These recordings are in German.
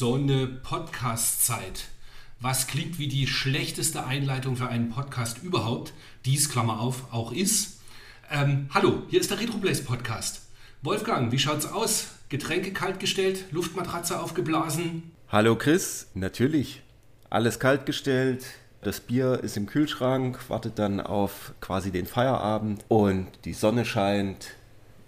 Sommersonne Podcast-Zeit. Was klingt wie die schlechteste Einleitung für einen Podcast überhaupt, dies, Klammer auf, auch ist. Ähm, hallo, hier ist der Retroplace Podcast. Wolfgang, wie schaut's aus? Getränke kaltgestellt, Luftmatratze aufgeblasen? Hallo Chris, natürlich. Alles kaltgestellt, das Bier ist im Kühlschrank, wartet dann auf quasi den Feierabend und die Sonne scheint.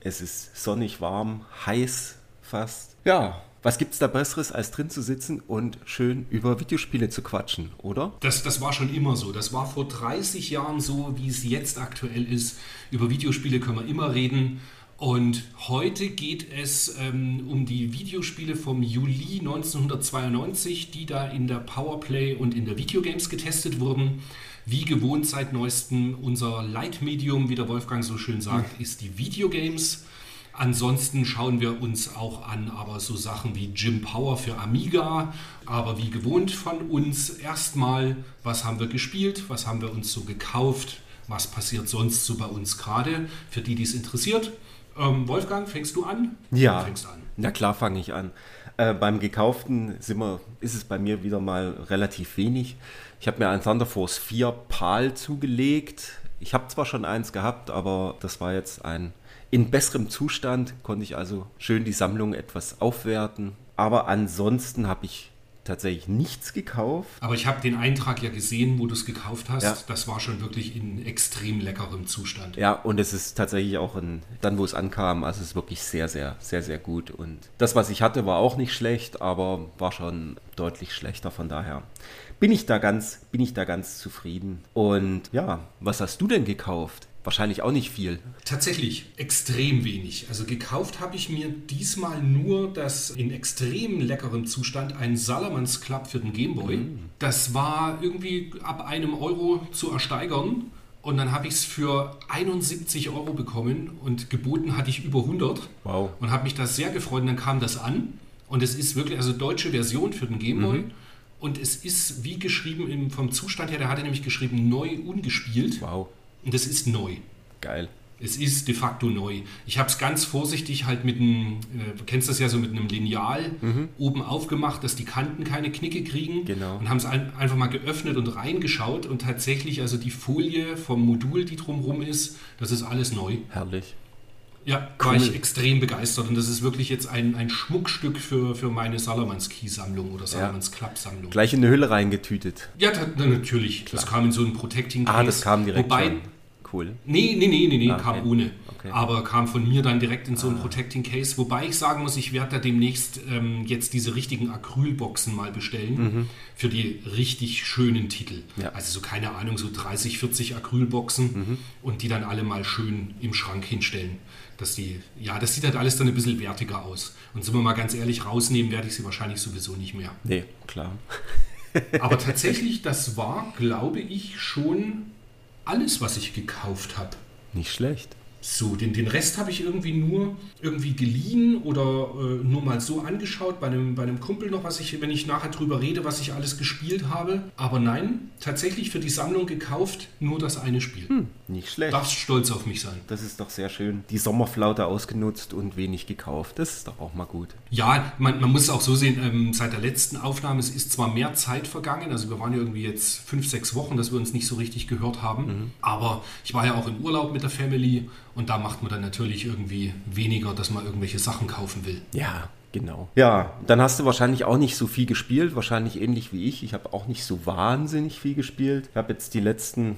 Es ist sonnig warm, heiß fast. Ja, was gibt's da Besseres, als drin zu sitzen und schön über Videospiele zu quatschen, oder? Das, das war schon immer so. Das war vor 30 Jahren so, wie es jetzt aktuell ist. Über Videospiele können wir immer reden. Und heute geht es ähm, um die Videospiele vom Juli 1992, die da in der Powerplay und in der Videogames getestet wurden. Wie gewohnt seit neuestem unser Leitmedium, wie der Wolfgang so schön sagt, ist die Videogames. Ansonsten schauen wir uns auch an, aber so Sachen wie Jim Power für Amiga. Aber wie gewohnt von uns erstmal, was haben wir gespielt, was haben wir uns so gekauft, was passiert sonst so bei uns gerade, für die, die es interessiert. Ähm, Wolfgang, fängst du an? Ja. Du fängst an. Na klar, fange ich an. Äh, beim Gekauften sind wir, ist es bei mir wieder mal relativ wenig. Ich habe mir ein Thunder Force 4 PAL zugelegt. Ich habe zwar schon eins gehabt, aber das war jetzt ein in besserem Zustand, konnte ich also schön die Sammlung etwas aufwerten. Aber ansonsten habe ich tatsächlich nichts gekauft. Aber ich habe den Eintrag ja gesehen, wo du es gekauft hast. Ja. Das war schon wirklich in extrem leckerem Zustand. Ja, und es ist tatsächlich auch in, dann, wo es ankam, also es ist wirklich sehr, sehr, sehr, sehr gut. Und das, was ich hatte, war auch nicht schlecht, aber war schon deutlich schlechter. Von daher bin ich da ganz, bin ich da ganz zufrieden. Und ja, was hast du denn gekauft? Wahrscheinlich auch nicht viel. Tatsächlich extrem wenig. Also gekauft habe ich mir diesmal nur das in extrem leckerem Zustand ein Salamans Club für den Gameboy. Das war irgendwie ab einem Euro zu ersteigern. Und dann habe ich es für 71 Euro bekommen und geboten hatte ich über 100. Wow. Und habe mich da sehr gefreut. Und dann kam das an. Und es ist wirklich, also deutsche Version für den Gameboy. Und es ist wie geschrieben im, vom Zustand her, der hatte nämlich geschrieben neu ungespielt. Wow. Und das ist neu. Geil. Es ist de facto neu. Ich habe es ganz vorsichtig halt mit einem, äh, du kennst das ja so mit einem Lineal oben aufgemacht, dass die Kanten keine Knicke kriegen. Genau. Und haben es ein, einfach mal geöffnet und reingeschaut und tatsächlich, also die Folie vom Modul, die drumherum ist, das ist alles neu. Herrlich. Ja, war Cool. ich extrem begeistert und das ist wirklich jetzt ein, ein Schmuckstück für, für meine Salamans Key-Sammlung oder Salamans Club-Sammlung. Gleich in eine Hülle reingetütet. Ja, ta- na, natürlich. Das kam in so einen Protecting Case. Ah, das kam direkt Wobei, schon. Cool. Nee, nee, nee, nee, nee Ah, kam okay. ohne. Okay. Aber kam von mir dann direkt in so einen Protecting Case. Wobei ich sagen muss, ich werde da demnächst ähm, jetzt diese richtigen Acrylboxen mal bestellen für die richtig schönen Titel. Mhm. Ja. Also so keine Ahnung, so 30, 40 Acrylboxen Mhm. und die dann alle mal schön im Schrank hinstellen. Dass die, ja, das sieht halt alles dann ein bisschen wertiger aus. Und sind wir mal ganz ehrlich, rausnehmen werde ich sie wahrscheinlich sowieso nicht mehr. Nee, klar. Aber tatsächlich, das war, glaube ich, schon alles, was ich gekauft habe. Nicht schlecht. So, den, den Rest habe ich irgendwie nur irgendwie geliehen oder äh, nur mal so angeschaut bei einem, bei einem Kumpel noch, was ich, wenn ich nachher drüber rede, was ich alles gespielt habe. Aber nein, tatsächlich für die Sammlung gekauft, nur das eine Spiel. Nicht schlecht. Darfst stolz auf mich sein. Das ist doch sehr schön. Die Sommerflaute ausgenutzt und wenig gekauft. Das ist doch auch mal gut. Ja, man, man muss es auch so sehen, ähm, seit der letzten Aufnahme, es ist zwar mehr Zeit vergangen, also wir waren ja irgendwie jetzt fünf, sechs Wochen, dass wir uns nicht so richtig gehört haben, aber ich war ja auch im Urlaub mit der Family und da macht man dann natürlich irgendwie weniger, dass man irgendwelche Sachen kaufen will. Ja, genau. Ja, dann hast du wahrscheinlich auch nicht so viel gespielt. Wahrscheinlich ähnlich wie ich. Ich habe auch nicht so wahnsinnig viel gespielt. Ich habe jetzt die letzten,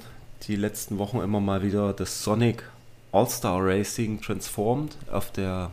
die letzten Wochen immer mal wieder das Sonic All-Star Racing Transformed auf der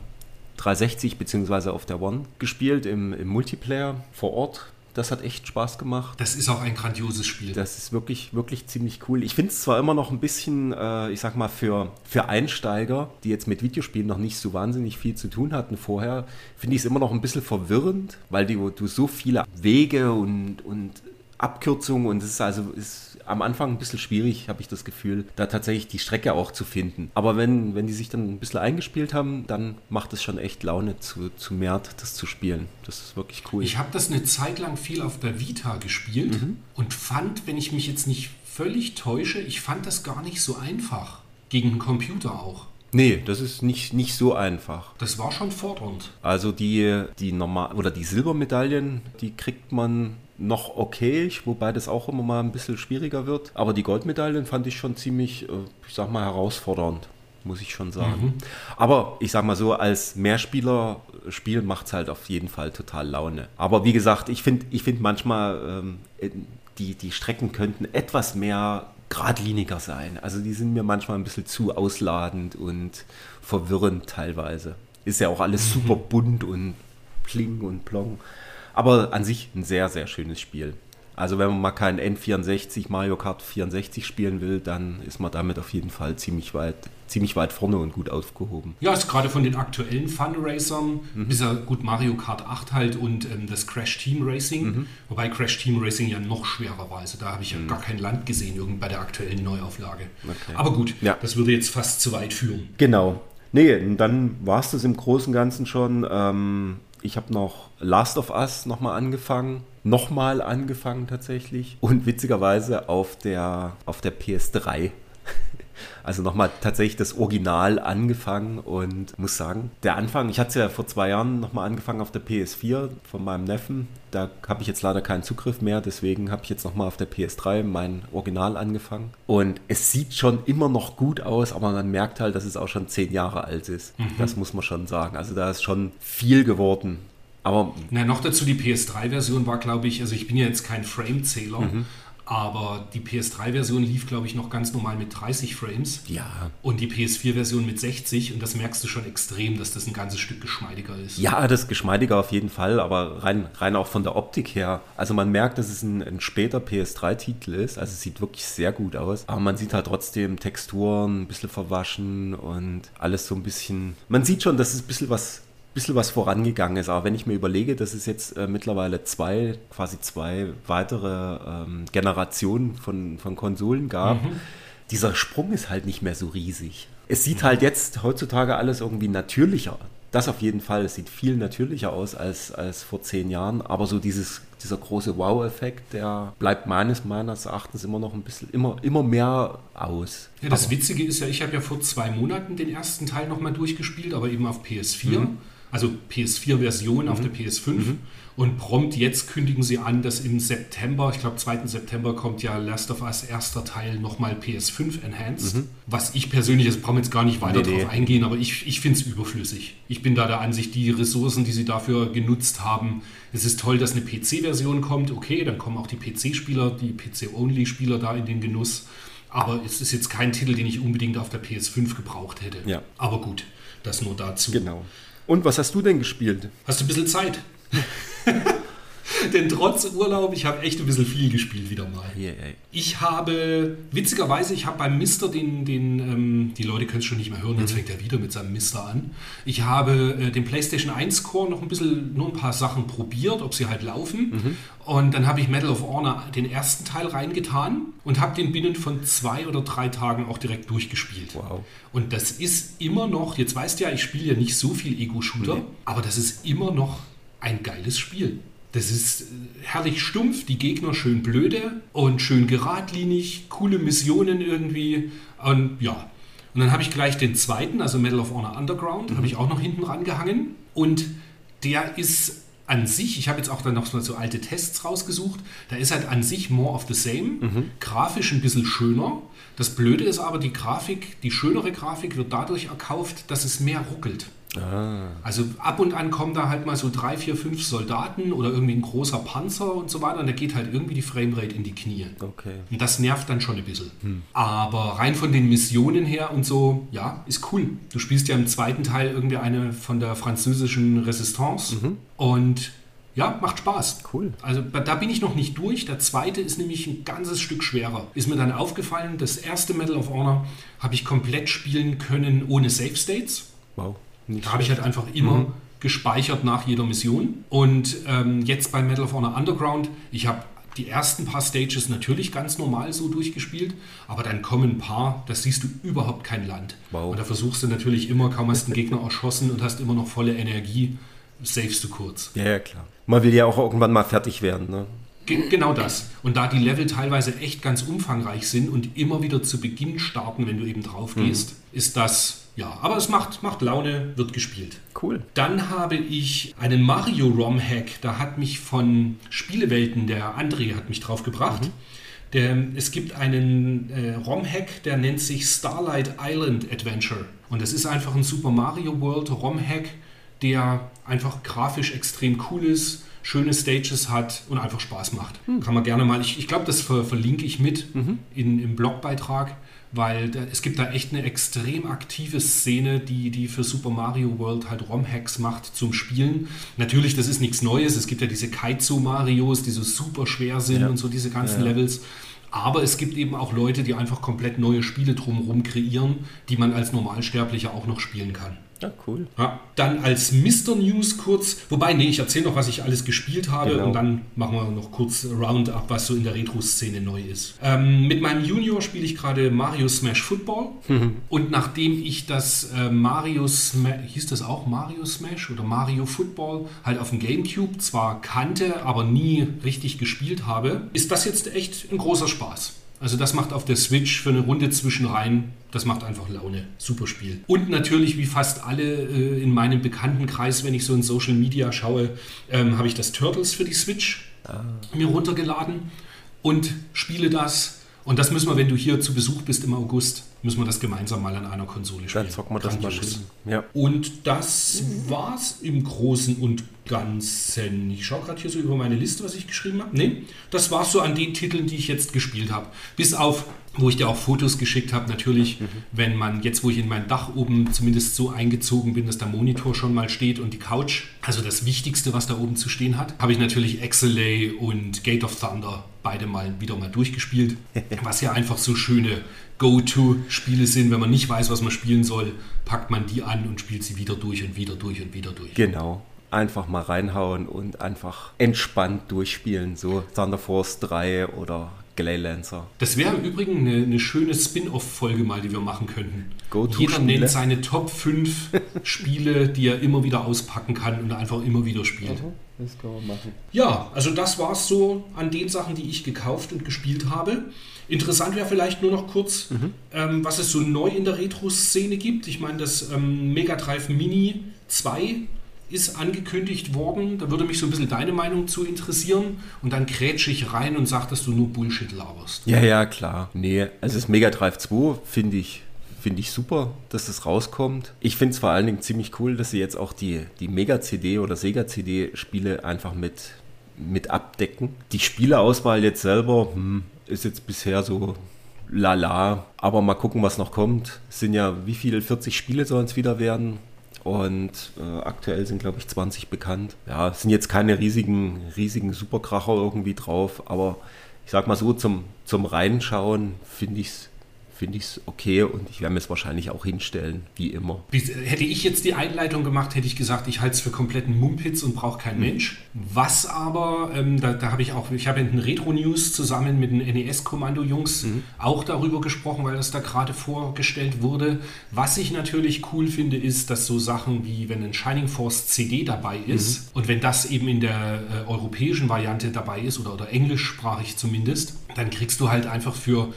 360 bzw. auf der One gespielt im, im Multiplayer vor Ort. Das hat echt Spaß gemacht. Das ist auch ein grandioses Spiel. Das ist wirklich, wirklich ziemlich cool. Ich finde es zwar immer noch ein bisschen, äh, ich sag mal, für, für Einsteiger, die jetzt mit Videospielen noch nicht so wahnsinnig viel zu tun hatten vorher, finde ich es immer noch ein bisschen verwirrend, weil die, du so viele Wege und, und Abkürzungen und es ist also ist am Anfang ein bisschen schwierig, habe ich das Gefühl, da tatsächlich die Strecke auch zu finden. Aber wenn, wenn die sich dann ein bisschen eingespielt haben, dann macht es schon echt Laune zu, zu Mert, das zu spielen. Das ist wirklich cool. Ich habe das eine Zeit lang viel auf der Vita gespielt und fand, wenn ich mich jetzt nicht völlig täusche, ich fand das gar nicht so einfach. Gegen einen Computer auch. Nee, das ist nicht, nicht so einfach. Das war schon fordernd. Also die, die normal oder die Silbermedaillen, die kriegt man noch okay, wobei das auch immer mal ein bisschen schwieriger wird. Aber die Goldmedaillen fand ich schon ziemlich, äh, ich sag mal, herausfordernd, muss ich schon sagen. Mhm. Aber ich sag mal so, als Mehrspieler-Spiel macht es halt auf jeden Fall total Laune. Aber wie gesagt, ich finde ich find manchmal, ähm, die, die Strecken könnten etwas mehr geradliniger sein. Also die sind mir manchmal ein bisschen zu ausladend und verwirrend teilweise. Ist ja auch alles mhm. super bunt und pling und plong. Aber an sich ein sehr, sehr schönes Spiel. Also wenn man mal kein N64 Mario Kart 64 spielen will, dann ist man damit auf jeden Fall ziemlich weit, ziemlich weit vorne und gut aufgehoben. Ja, ist gerade von den aktuellen Fun Racern, mhm. ist ja gut Mario Kart 8 halt und ähm, das Crash Team Racing. Mhm. Wobei Crash Team Racing ja noch schwerer war. Also da habe ich ja mhm. gar kein Land gesehen, irgend bei der aktuellen Neuauflage. Okay. Aber gut, ja. das würde jetzt fast zu weit führen. Genau. Nee, dann war es das im Großen und Ganzen schon. Ähm, ich habe noch Last of Us nochmal angefangen. Nochmal angefangen tatsächlich. Und witzigerweise auf der, auf der PS3. Also nochmal tatsächlich das Original angefangen und muss sagen, der Anfang, ich hatte es ja vor zwei Jahren nochmal angefangen auf der PS4 von meinem Neffen. Da habe ich jetzt leider keinen Zugriff mehr, deswegen habe ich jetzt nochmal auf der PS3 mein Original angefangen. Und es sieht schon immer noch gut aus, aber man merkt halt, dass es auch schon zehn Jahre alt ist. Mhm. Das muss man schon sagen. Also da ist schon viel geworden. Aber Na, noch dazu die PS3-Version war, glaube ich, also ich bin ja jetzt kein Frame-Zähler, mhm. Aber die PS3-Version lief, glaube ich, noch ganz normal mit 30 Frames. Ja. Und die PS4-Version mit 60 und das merkst du schon extrem, dass das ein ganzes Stück geschmeidiger ist. Ja, das ist geschmeidiger auf jeden Fall, aber rein, rein auch von der Optik her. Also man merkt, dass es ein, ein später PS3-Titel ist, also es sieht wirklich sehr gut aus, aber man sieht halt trotzdem Texturen ein bisschen verwaschen und alles so ein bisschen. Man sieht schon, dass es ein bisschen was bisschen was vorangegangen ist. Aber wenn ich mir überlege, dass es jetzt äh, mittlerweile zwei, quasi zwei weitere ähm, Generationen von, von Konsolen gab, mhm. dieser Sprung ist halt nicht mehr so riesig. Es sieht mhm. halt jetzt heutzutage alles irgendwie natürlicher. Das auf jeden Fall. Es sieht viel natürlicher aus als, als vor zehn Jahren. Aber so dieses, dieser große Wow-Effekt, der bleibt meines, meines Erachtens immer noch ein bisschen, immer, immer mehr aus. Ja, das aber Witzige ist ja, ich habe ja vor zwei Monaten den ersten Teil nochmal durchgespielt, aber eben auf PS4. Mhm also PS4-Version mhm. auf der PS5. Mhm. Und prompt jetzt kündigen sie an, dass im September, ich glaube 2. September kommt ja Last of Us erster Teil nochmal PS5 Enhanced. Mhm. Was ich persönlich, das brauche jetzt gar nicht weiter nee, drauf eingehen, aber ich, ich finde es überflüssig. Ich bin da der Ansicht, die Ressourcen, die sie dafür genutzt haben, es ist toll, dass eine PC-Version kommt. Okay, dann kommen auch die PC-Spieler, die PC-Only-Spieler da in den Genuss. Aber es ist jetzt kein Titel, den ich unbedingt auf der PS5 gebraucht hätte. Ja. Aber gut, das nur dazu. Genau. Und was hast du denn gespielt? Hast du ein bisschen Zeit? Denn trotz Urlaub, ich habe echt ein bisschen viel gespielt wieder mal. Yeah, yeah. Ich habe, witzigerweise, ich habe beim Mister den, den ähm, die Leute können es schon nicht mehr hören, jetzt mhm. fängt er wieder mit seinem Mister an. Ich habe äh, den PlayStation 1 Core noch ein bisschen, nur ein paar Sachen probiert, ob sie halt laufen. Mhm. Und dann habe ich Medal of Honor den ersten Teil reingetan und habe den binnen von zwei oder drei Tagen auch direkt durchgespielt. Wow. Und das ist immer noch, jetzt weißt du ja, ich spiele ja nicht so viel Ego-Shooter, nee. aber das ist immer noch ein geiles Spiel. Das ist äh, herrlich stumpf, die Gegner schön blöde und schön geradlinig, coole Missionen irgendwie. Und ja. Und dann habe ich gleich den zweiten, also Medal of Honor Underground, mhm. habe ich auch noch hinten rangehangen. Und der ist an sich, ich habe jetzt auch dann noch so alte Tests rausgesucht, da ist halt an sich more of the same, mhm. grafisch ein bisschen schöner. Das Blöde ist aber, die Grafik, die schönere Grafik wird dadurch erkauft, dass es mehr ruckelt. Ah. Also ab und an kommen da halt mal so drei, vier, fünf Soldaten oder irgendwie ein großer Panzer und so weiter und da geht halt irgendwie die Framerate in die Knie. Okay. Und das nervt dann schon ein bisschen. Hm. Aber rein von den Missionen her und so, ja, ist cool. Du spielst ja im zweiten Teil irgendwie eine von der französischen Resistance mhm. und ja, macht Spaß. Cool. Also da bin ich noch nicht durch. Der zweite ist nämlich ein ganzes Stück schwerer. Ist mir dann aufgefallen, das erste Medal of Honor habe ich komplett spielen können ohne Save States. Wow. Nicht da habe ich halt einfach immer mhm. gespeichert nach jeder Mission. Und ähm, jetzt bei Medal of Honor Underground, ich habe die ersten paar Stages natürlich ganz normal so durchgespielt, aber dann kommen ein paar, da siehst du überhaupt kein Land. Wow. Und da versuchst du natürlich immer, kaum hast den Gegner erschossen und hast immer noch volle Energie, savest du kurz. Ja, ja, klar. Man will ja auch irgendwann mal fertig werden, ne? Ge genau das. Und da die Level teilweise echt ganz umfangreich sind und immer wieder zu Beginn starten, wenn du eben drauf gehst, mhm. ist das ja, aber es macht, macht Laune, wird gespielt. Cool. Dann habe ich einen Mario ROM-Hack. Da hat mich von Spielewelten, der André hat mich drauf gebracht. Mhm. Der, es gibt einen äh, ROM-Hack, der nennt sich Starlight Island Adventure. Und das ist einfach ein Super Mario World ROM-Hack, der einfach grafisch extrem cool ist, schöne Stages hat und einfach Spaß macht. Mhm. Kann man gerne mal, ich, ich glaube, das ver, verlinke ich mit mhm. in, im Blogbeitrag weil da, es gibt da echt eine extrem aktive Szene, die, die für Super Mario World halt ROM-Hacks macht zum Spielen. Natürlich, das ist nichts Neues. Es gibt ja diese Kaizo-Marios, die so super schwer sind ja. und so diese ganzen ja. Levels. Aber es gibt eben auch Leute, die einfach komplett neue Spiele drumherum kreieren, die man als Normalsterblicher auch noch spielen kann. Ja, cool. Ja, dann als Mr. News kurz, wobei, nee, ich erzähle noch, was ich alles gespielt habe genau. und dann machen wir noch kurz Roundup, was so in der Retro-Szene neu ist. Ähm, mit meinem Junior spiele ich gerade Mario Smash Football mhm. und nachdem ich das äh, Mario Smash, hieß das auch Mario Smash oder Mario Football, halt auf dem Gamecube zwar kannte, aber nie richtig gespielt habe, ist das jetzt echt ein großer Spaß. Also das macht auf der Switch für eine Runde zwischenrein, das macht einfach Laune. Super Spiel. Und natürlich, wie fast alle äh, in meinem Bekanntenkreis, wenn ich so in Social Media schaue, ähm, habe ich das Turtles für die Switch ah. mir runtergeladen und spiele das. Und das müssen wir, wenn du hier zu Besuch bist im August, müssen wir das gemeinsam mal an einer Konsole spielen. Dann zocken wir das mal schön. Ja. Und das war's im Großen und Ganzen. Ich schaue gerade hier so über meine Liste, was ich geschrieben habe. Nee, das war's so an den Titeln, die ich jetzt gespielt habe. Bis auf, wo ich dir auch Fotos geschickt habe, natürlich, mhm. wenn man jetzt, wo ich in mein Dach oben zumindest so eingezogen bin, dass der Monitor schon mal steht und die Couch, also das Wichtigste, was da oben zu stehen hat, habe ich natürlich Exelay und Gate of Thunder beide mal wieder mal durchgespielt, was ja einfach so schöne Go-To-Spiele sind. Wenn man nicht weiß, was man spielen soll, packt man die an und spielt sie wieder durch und wieder durch und wieder durch. Genau. Einfach mal reinhauen und einfach entspannt durchspielen. So Thunder Force 3 oder Glaylancer. Das wäre im Übrigen eine, eine schöne Spin-off-Folge mal, die wir machen könnten. Jeder nennt seine Top 5 Spiele, die er immer wieder auspacken kann und einfach immer wieder spielt. Mhm, das kann man machen. Ja, also das war es so an den Sachen, die ich gekauft und gespielt habe. Interessant wäre vielleicht nur noch kurz, mhm. ähm, was es so neu in der Retro-Szene gibt. Ich meine, das ähm, Mega Drive Mini 2 ist angekündigt worden. Da würde mich so ein bisschen deine Meinung zu interessieren. Und dann krätsche ich rein und sage, dass du nur Bullshit laberst. Ja, ja, klar. Nee, also das Mega Drive 2 finde ich finde ich super, dass das rauskommt. Ich finde es vor allen Dingen ziemlich cool, dass sie jetzt auch die, die Mega-CD oder Sega-CD-Spiele einfach mit, mit abdecken. Die Spieleauswahl jetzt selber, hm, ist jetzt bisher so lala. Aber mal gucken, was noch kommt. Es sind ja, wie viele? 40 Spiele sollen es wieder werden. Und äh, aktuell sind, glaube ich, 20 bekannt. Ja, es sind jetzt keine riesigen, riesigen Superkracher irgendwie drauf, aber ich sag mal so, zum, zum Reinschauen finde ich es finde ich es okay und ich werde mir es wahrscheinlich auch hinstellen, wie immer. Hätte ich jetzt die Einleitung gemacht, hätte ich gesagt, ich halte es für kompletten Mumpitz und brauche keinen mhm. Mensch. Was aber, ähm, da, da habe ich auch, ich habe in den Retro-News zusammen mit den NES-Kommando-Jungs mhm. auch darüber gesprochen, weil das da gerade vorgestellt wurde. Was ich natürlich cool finde, ist, dass so Sachen wie, wenn ein Shining Force CD dabei ist mhm. und wenn das eben in der äh, europäischen Variante dabei ist oder, oder englischsprachig zumindest, dann kriegst du halt einfach für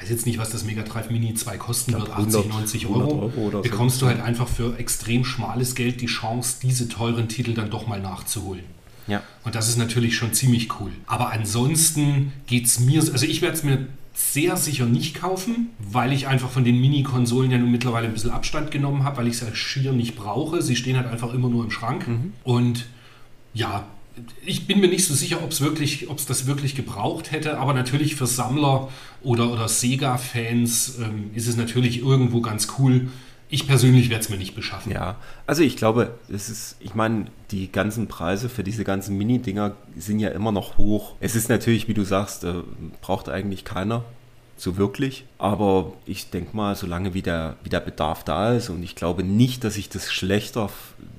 weiß jetzt nicht, was das Mega Drive Mini 2 kosten wird, 80, 90 Euro, Euro bekommst so. du halt einfach für extrem schmales Geld die Chance, diese teuren Titel dann doch mal nachzuholen. Ja. Und das ist natürlich schon ziemlich cool. Aber ansonsten geht es mir, also ich werde es mir sehr sicher nicht kaufen, weil ich einfach von den Mini-Konsolen ja nun mittlerweile ein bisschen Abstand genommen habe, weil ich es halt schier nicht brauche. Sie stehen halt einfach immer nur im Schrank. Mhm. Und ja, ich bin mir nicht so sicher, ob es wirklich, ob es das wirklich gebraucht hätte, aber natürlich für Sammler oder, oder Sega-Fans ähm, ist es natürlich irgendwo ganz cool. Ich persönlich werde es mir nicht beschaffen. Ja, also ich glaube, es ist, ich meine, die ganzen Preise für diese ganzen Mini-Dinger sind ja immer noch hoch. Es ist natürlich, wie du sagst, äh, braucht eigentlich keiner. So wirklich. Aber ich denke mal, solange wie der, wie der Bedarf da ist und ich glaube nicht, dass sich das schlechter,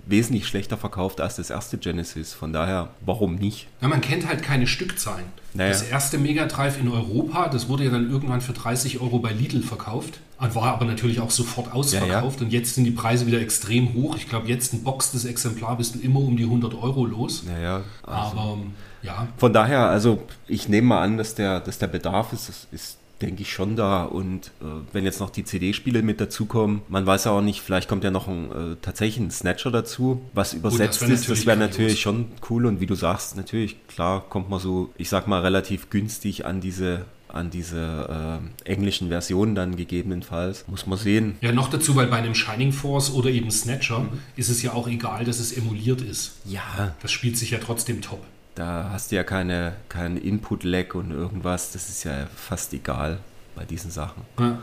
wesentlich schlechter verkauft als das erste Genesis. Von daher, warum nicht? Ja, man kennt halt keine Stückzahlen. Naja. Das erste Mega Drive in Europa, das wurde ja dann irgendwann für 30 Euro bei Lidl verkauft. War aber natürlich auch sofort ausverkauft. Und jetzt sind die Preise wieder extrem hoch. Ich glaube, jetzt ein boxtes Exemplar bist du immer um die 100 Euro los. Naja, also Aber ja, Von daher, also ich nehme mal an, dass der, dass der Bedarf ist, das ist, denke ich, schon da. Und äh, wenn jetzt noch die CD-Spiele mit dazukommen, man weiß ja auch nicht, vielleicht kommt ja noch ein, äh, tatsächlich ein Snatcher dazu, was übersetzt wär ist. Das wäre natürlich schon cool. Und wie du sagst, natürlich, klar, kommt man so, ich sag mal, relativ günstig an diese an diese äh, englischen Versionen dann gegebenenfalls. Muss man sehen. Ja, noch dazu, weil bei einem Shining Force oder eben Snatcher Mhm. ist es ja auch egal, dass es emuliert ist. Ja, Das spielt sich ja trotzdem top. Da hast du ja keine, keinen Input-Lag und irgendwas. Das ist ja fast egal bei diesen Sachen. Ja.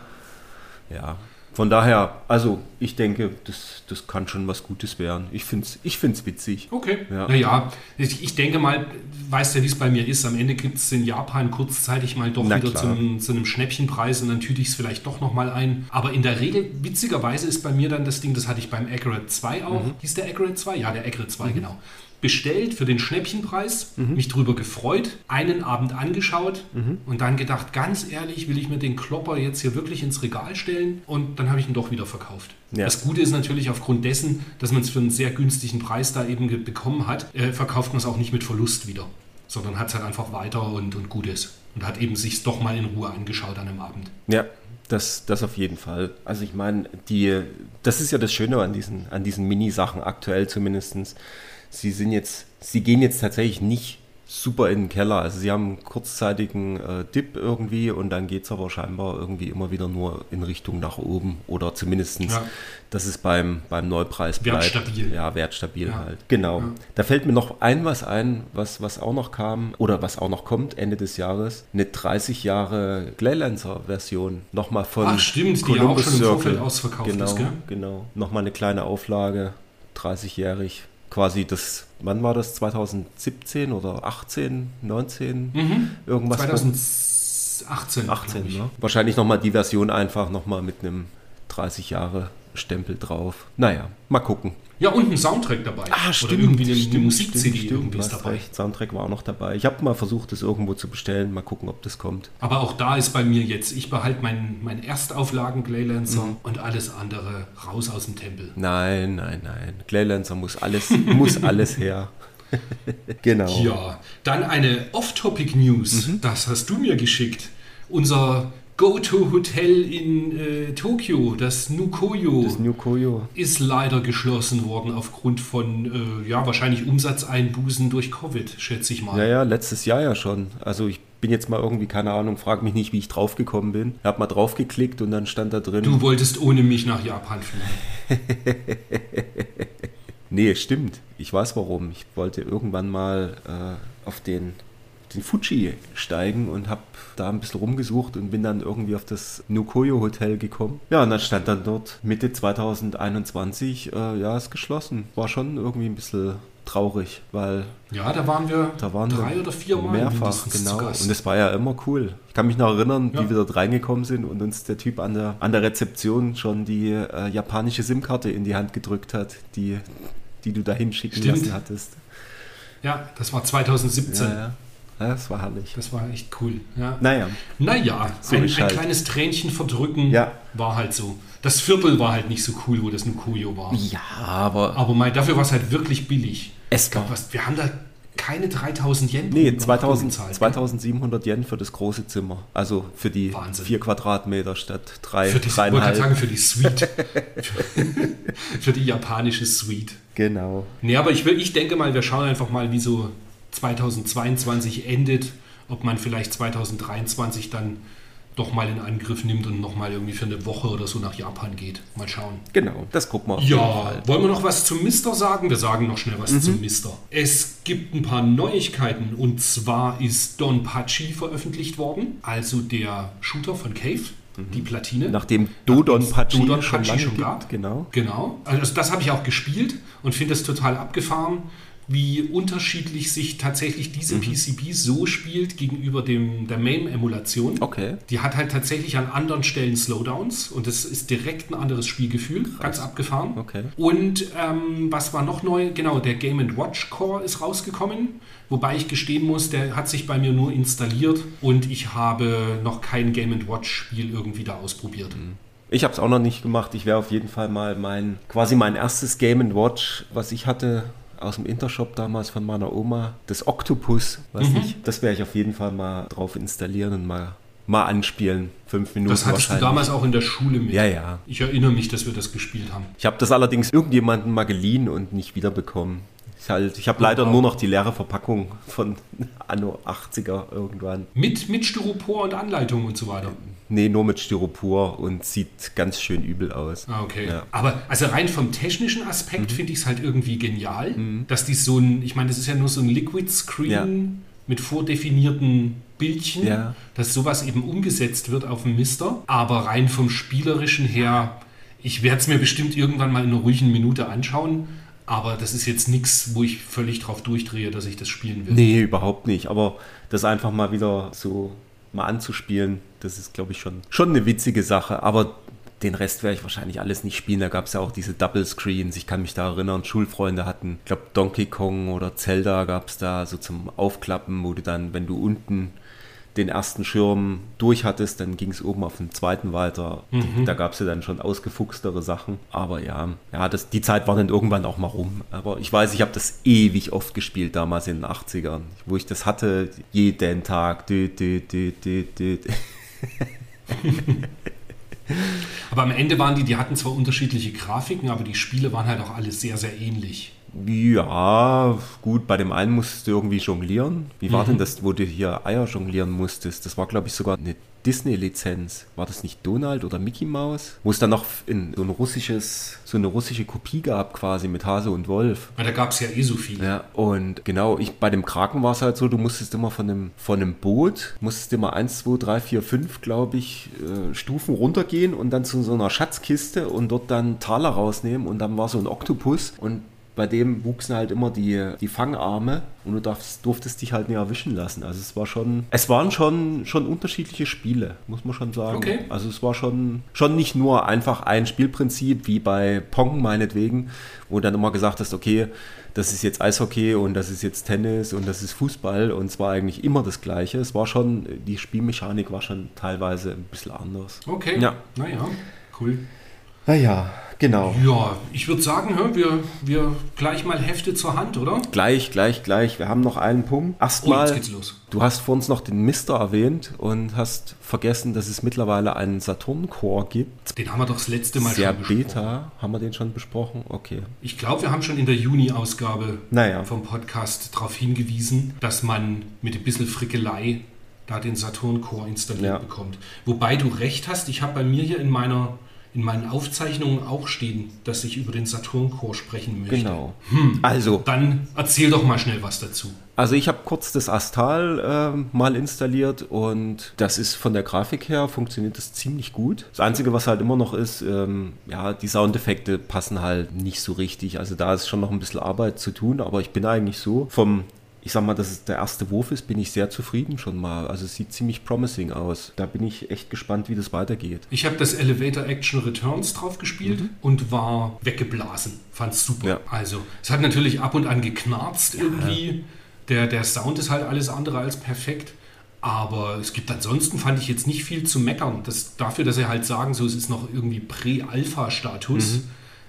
Ja, von daher, also ich denke, das, das kann schon was Gutes werden. Ich finde es ich find's witzig. Okay. Ja. Naja, ich, ich denke mal, weißt ja, wie es bei mir ist. Am Ende gibt es in Japan kurzzeitig mal doch Na wieder klar. zum, zu einem Schnäppchenpreis und dann tüte ich es vielleicht doch nochmal ein. Aber in der Regel, witzigerweise, ist bei mir dann das Ding, das hatte ich beim Accurate 2 auch. Mhm. Hieß der Accurate 2? Ja, der Accurate 2, genau. Bestellt für den Schnäppchenpreis, Mhm. mich drüber gefreut, einen Abend angeschaut und dann gedacht, ganz ehrlich, will ich mir den Klopper jetzt hier wirklich ins Regal stellen? Und dann habe ich ihn doch wieder verkauft. Ja. Das Gute ist natürlich aufgrund dessen, dass man es für einen sehr günstigen Preis da eben bekommen hat, äh, verkauft man es auch nicht mit Verlust wieder, sondern hat es halt einfach weiter und, und gut ist. Und hat eben sich doch mal in Ruhe angeschaut an einem Abend. Ja, das, das auf jeden Fall. Also ich meine, die, das ist ja das Schöne an diesen, an diesen Mini-Sachen aktuell zumindestens. Sie sind jetzt, sie gehen jetzt tatsächlich nicht super in den Keller. Also sie haben einen kurzzeitigen äh, Dip irgendwie und dann geht es aber scheinbar irgendwie immer wieder nur in Richtung nach oben oder zumindest, Ja. dass es beim, beim Neupreis bleibt. Wertstabil. Ja, wertstabil Ja. halt. Genau. Da fällt mir noch ein was ein, was, was auch noch kam oder was auch noch kommt Ende des Jahres. Eine 30 Jahre Glaylancer-Version. Nochmal von Ach, stimmt, die ja auch schon im Vorfeld ausverkauft genau, ist, gell? Genau. Nochmal eine kleine Auflage, 30-jährig. Quasi das, wann war das? 2017 oder 18, 19? Mhm. Irgendwas. 2018. 18, glaub ich. ne? Wahrscheinlich nochmal die Version einfach nochmal mit einem 30 Jahre Stempel drauf. Naja, mal gucken. Ja, und ein Soundtrack dabei. Oder irgendwie eine, eine Musik-CD irgendwie ist dabei. recht. Soundtrack war auch noch dabei. Ich habe mal versucht, das irgendwo zu bestellen. Mal gucken, ob das kommt. Aber auch da ist bei mir jetzt, ich behalte meinen mein Erstauflagen Glaylancer Mhm. und alles andere raus aus dem Tempel. Nein, nein, nein. Glaylancer muss alles, muss alles her. genau. Ja, dann eine Off-Topic-News. Mhm. Das hast du mir geschickt. Unser Go-To-Hotel in äh, Tokio, das Nukoyo, Das New Koyo. ist leider geschlossen worden aufgrund von, äh, ja, wahrscheinlich Umsatzeinbußen durch Covid, schätze ich mal. Ja, ja, letztes Jahr ja schon. Also ich bin jetzt mal irgendwie, keine Ahnung, frag mich nicht, wie ich draufgekommen bin. Ich habe mal draufgeklickt und dann stand da drin. Du wolltest ohne mich nach Japan fliegen. Nee, stimmt. Ich weiß warum. Ich wollte irgendwann mal äh, auf den, den Fuji steigen und habe da ein bisschen rumgesucht und bin dann irgendwie auf das Nukoyo Hotel gekommen. Ja, und dann stand dann dort Mitte 2021, äh, ja, ist geschlossen. War schon irgendwie ein bisschen traurig, weil Ja, da waren wir da waren drei wir oder vier Mal mehrfach, genau. Und es war ja immer cool. Ich kann mich noch erinnern, Ja. wie wir dort reingekommen sind und uns der Typ an der, an der Rezeption schon die äh, japanische SIM-Karte in die Hand gedrückt hat, die, die du da hinschicken Stimmt. lassen hattest. ja, das war 2017. Ja, ja. Das war herrlich. Das war echt cool. Ja. Naja, Naja, So ein, ein halt. kleines Tränchen verdrücken Ja. war halt so. Das Viertel war halt nicht so cool, wo das Nukuyo war. ja, aber Aber mein, dafür war es halt wirklich billig. es Ich war. was, wir haben da keine 3000 Yen Nee, Übernachtung 2000, bezahlt. 2700 Yen für das große Zimmer. Also für die Wahnsinn. vier Quadratmeter statt drei, Für die, ich dreieinhalb. sagen, für die Suite. für die japanische Suite. Genau. Nee, aber ich, will, ich denke mal, wir schauen einfach mal, wie so 2022 endet. Ob man vielleicht 2023 dann doch mal in Angriff nimmt und nochmal irgendwie für eine Woche oder so nach Japan geht. Mal schauen. Genau, das gucken wir auf Ja, wollen wir noch was zum Mister sagen? Wir sagen noch schnell was Mhm. zum Mister. Es gibt ein paar Neuigkeiten und zwar ist Don Pachi veröffentlicht worden, also der Shooter von Cave, die Platine. Nachdem Dodon Pachi Dodon schon Pachi schon gab. genau. Genau, also das habe ich auch gespielt und finde es total abgefahren. Wie unterschiedlich sich tatsächlich diese Mhm. PCB so spielt gegenüber dem, der MAME-Emulation. Okay. Die hat halt tatsächlich an anderen Stellen Slowdowns und das ist direkt ein anderes Spielgefühl, ganz abgefahren. Okay. Und ähm, was war noch neu? Genau, der Game Watch Core ist rausgekommen, wobei ich gestehen muss, der hat sich bei mir nur installiert und ich habe noch kein Game Watch Spiel irgendwie da ausprobiert. Ich habe es auch noch nicht gemacht. Ich werde auf jeden Fall mal mein, quasi mein erstes Game Watch, was ich hatte aus dem Intershop damals von meiner Oma, das Octopus, weiß ich, das werde ich auf jeden Fall mal drauf installieren und mal, mal anspielen. Fünf Minuten Das hattest du damals auch in der Schule mit. Ja, ja. Ich erinnere mich, dass wir das gespielt haben. Ich habe das allerdings irgendjemanden mal geliehen und nicht wiederbekommen. Ich, halt, ich habe leider nur noch die leere Verpackung von Anno 80er irgendwann. Mit, mit Styropor und Anleitung und so weiter. Nee, nur mit Styropor und sieht ganz schön übel aus. Ah, okay. Ja. Aber also rein vom technischen Aspekt Mhm. finde ich es halt irgendwie genial, dass die so ein, ich meine, das ist ja nur so ein Liquid Screen Ja. mit vordefinierten Bildchen, Ja. dass sowas eben umgesetzt wird auf dem Mister. Aber rein vom spielerischen her, ich werde es mir bestimmt irgendwann mal in einer ruhigen Minute anschauen. Aber das ist jetzt nichts, wo ich völlig drauf durchdrehe, dass ich das spielen will. Nee, überhaupt nicht. Aber das einfach mal wieder so mal anzuspielen, das ist, glaube ich, schon, schon eine witzige Sache. Aber den Rest werde ich wahrscheinlich alles nicht spielen. Da gab es ja auch diese Double Screens. Ich kann mich da erinnern, Schulfreunde hatten, ich glaube, Donkey Kong oder Zelda gab es da so zum Aufklappen, wo du dann, wenn du unten den ersten Schirm durch hattest, dann ging es oben auf den zweiten weiter. Da gab es ja dann schon ausgefuchstere Sachen. Aber ja, ja das, die Zeit war dann irgendwann auch mal rum. Aber ich weiß, ich habe das ewig oft gespielt damals in den 80ern, wo ich das hatte, jeden Tag. Dü, dü, dü, dü, dü. Aber am Ende waren die, die hatten zwar unterschiedliche Grafiken, aber die Spiele waren halt auch alle sehr, sehr ähnlich. Ja, gut, bei dem einen musstest du irgendwie jonglieren. Wie war denn das, wo du hier Eier jonglieren musstest? Das war, glaube ich, sogar eine Disney-Lizenz. War das nicht Donald oder Mickey Mouse? Wo es dann noch in so ein russisches, so eine russische Kopie gab, quasi mit Hase und Wolf. Weil da gab es ja eh so viele. Ja, und genau, ich, bei dem Kraken war es halt so, du musstest immer von einem, von einem Boot, musstest immer 1, 2, 3, 4, 5, glaube ich, äh, Stufen runtergehen und dann zu so einer Schatzkiste und dort dann Taler rausnehmen und dann war so ein Oktopus und bei dem wuchsen halt immer die, die Fangarme und du darfst, durftest dich halt nicht erwischen lassen. Also es war schon, es waren schon, schon unterschiedliche Spiele, muss man schon sagen. Okay. Also es war schon, schon nicht nur einfach ein Spielprinzip wie bei Pong meinetwegen, wo dann immer gesagt hast, okay, das ist jetzt Eishockey und das ist jetzt Tennis und das ist Fußball und es war eigentlich immer das Gleiche. Es war schon, die Spielmechanik war schon teilweise ein bisschen anders. Okay. Ja. Naja, cool. Naja, genau. Ja, ich würde sagen, wir, wir gleich mal Hefte zur Hand, oder? Gleich, gleich, gleich. Wir haben noch einen Punkt. Oh, Erstmal, geht's los. du hast vor uns noch den Mister erwähnt und hast vergessen, dass es mittlerweile einen Saturn-Core gibt. Den haben wir doch das letzte Mal Sehr schon besprochen. Beta. Haben wir den schon besprochen? Okay. Ich glaube, wir haben schon in der Juni-Ausgabe Naja. vom Podcast darauf hingewiesen, dass man mit ein bisschen Frickelei da den Saturn-Core installiert Ja. bekommt. Wobei du recht hast, ich habe bei mir hier in meiner in meinen Aufzeichnungen auch stehen, dass ich über den Saturn-Core sprechen möchte. Genau. Also, Dann erzähl doch mal schnell was dazu. Also ich habe kurz das Astal ähm, mal installiert und das ist von der Grafik her funktioniert das ziemlich gut. Das Einzige, was halt immer noch ist, ähm, ja, die Soundeffekte passen halt nicht so richtig. Also da ist schon noch ein bisschen Arbeit zu tun, aber ich bin eigentlich so vom ich sag mal, dass es der erste Wurf ist, bin ich sehr zufrieden schon mal. Also es sieht ziemlich promising aus. Da bin ich echt gespannt, wie das weitergeht. Ich habe das Elevator Action Returns drauf gespielt und war weggeblasen. Fand's super. Mhm. Ja. Also, es hat natürlich ab und an geknarzt irgendwie. Der, der Sound ist halt alles andere als perfekt. Aber es gibt ansonsten, fand ich jetzt nicht viel zu meckern. Das, dafür, dass sie halt sagen, so es ist noch irgendwie Prä-Alpha-Status,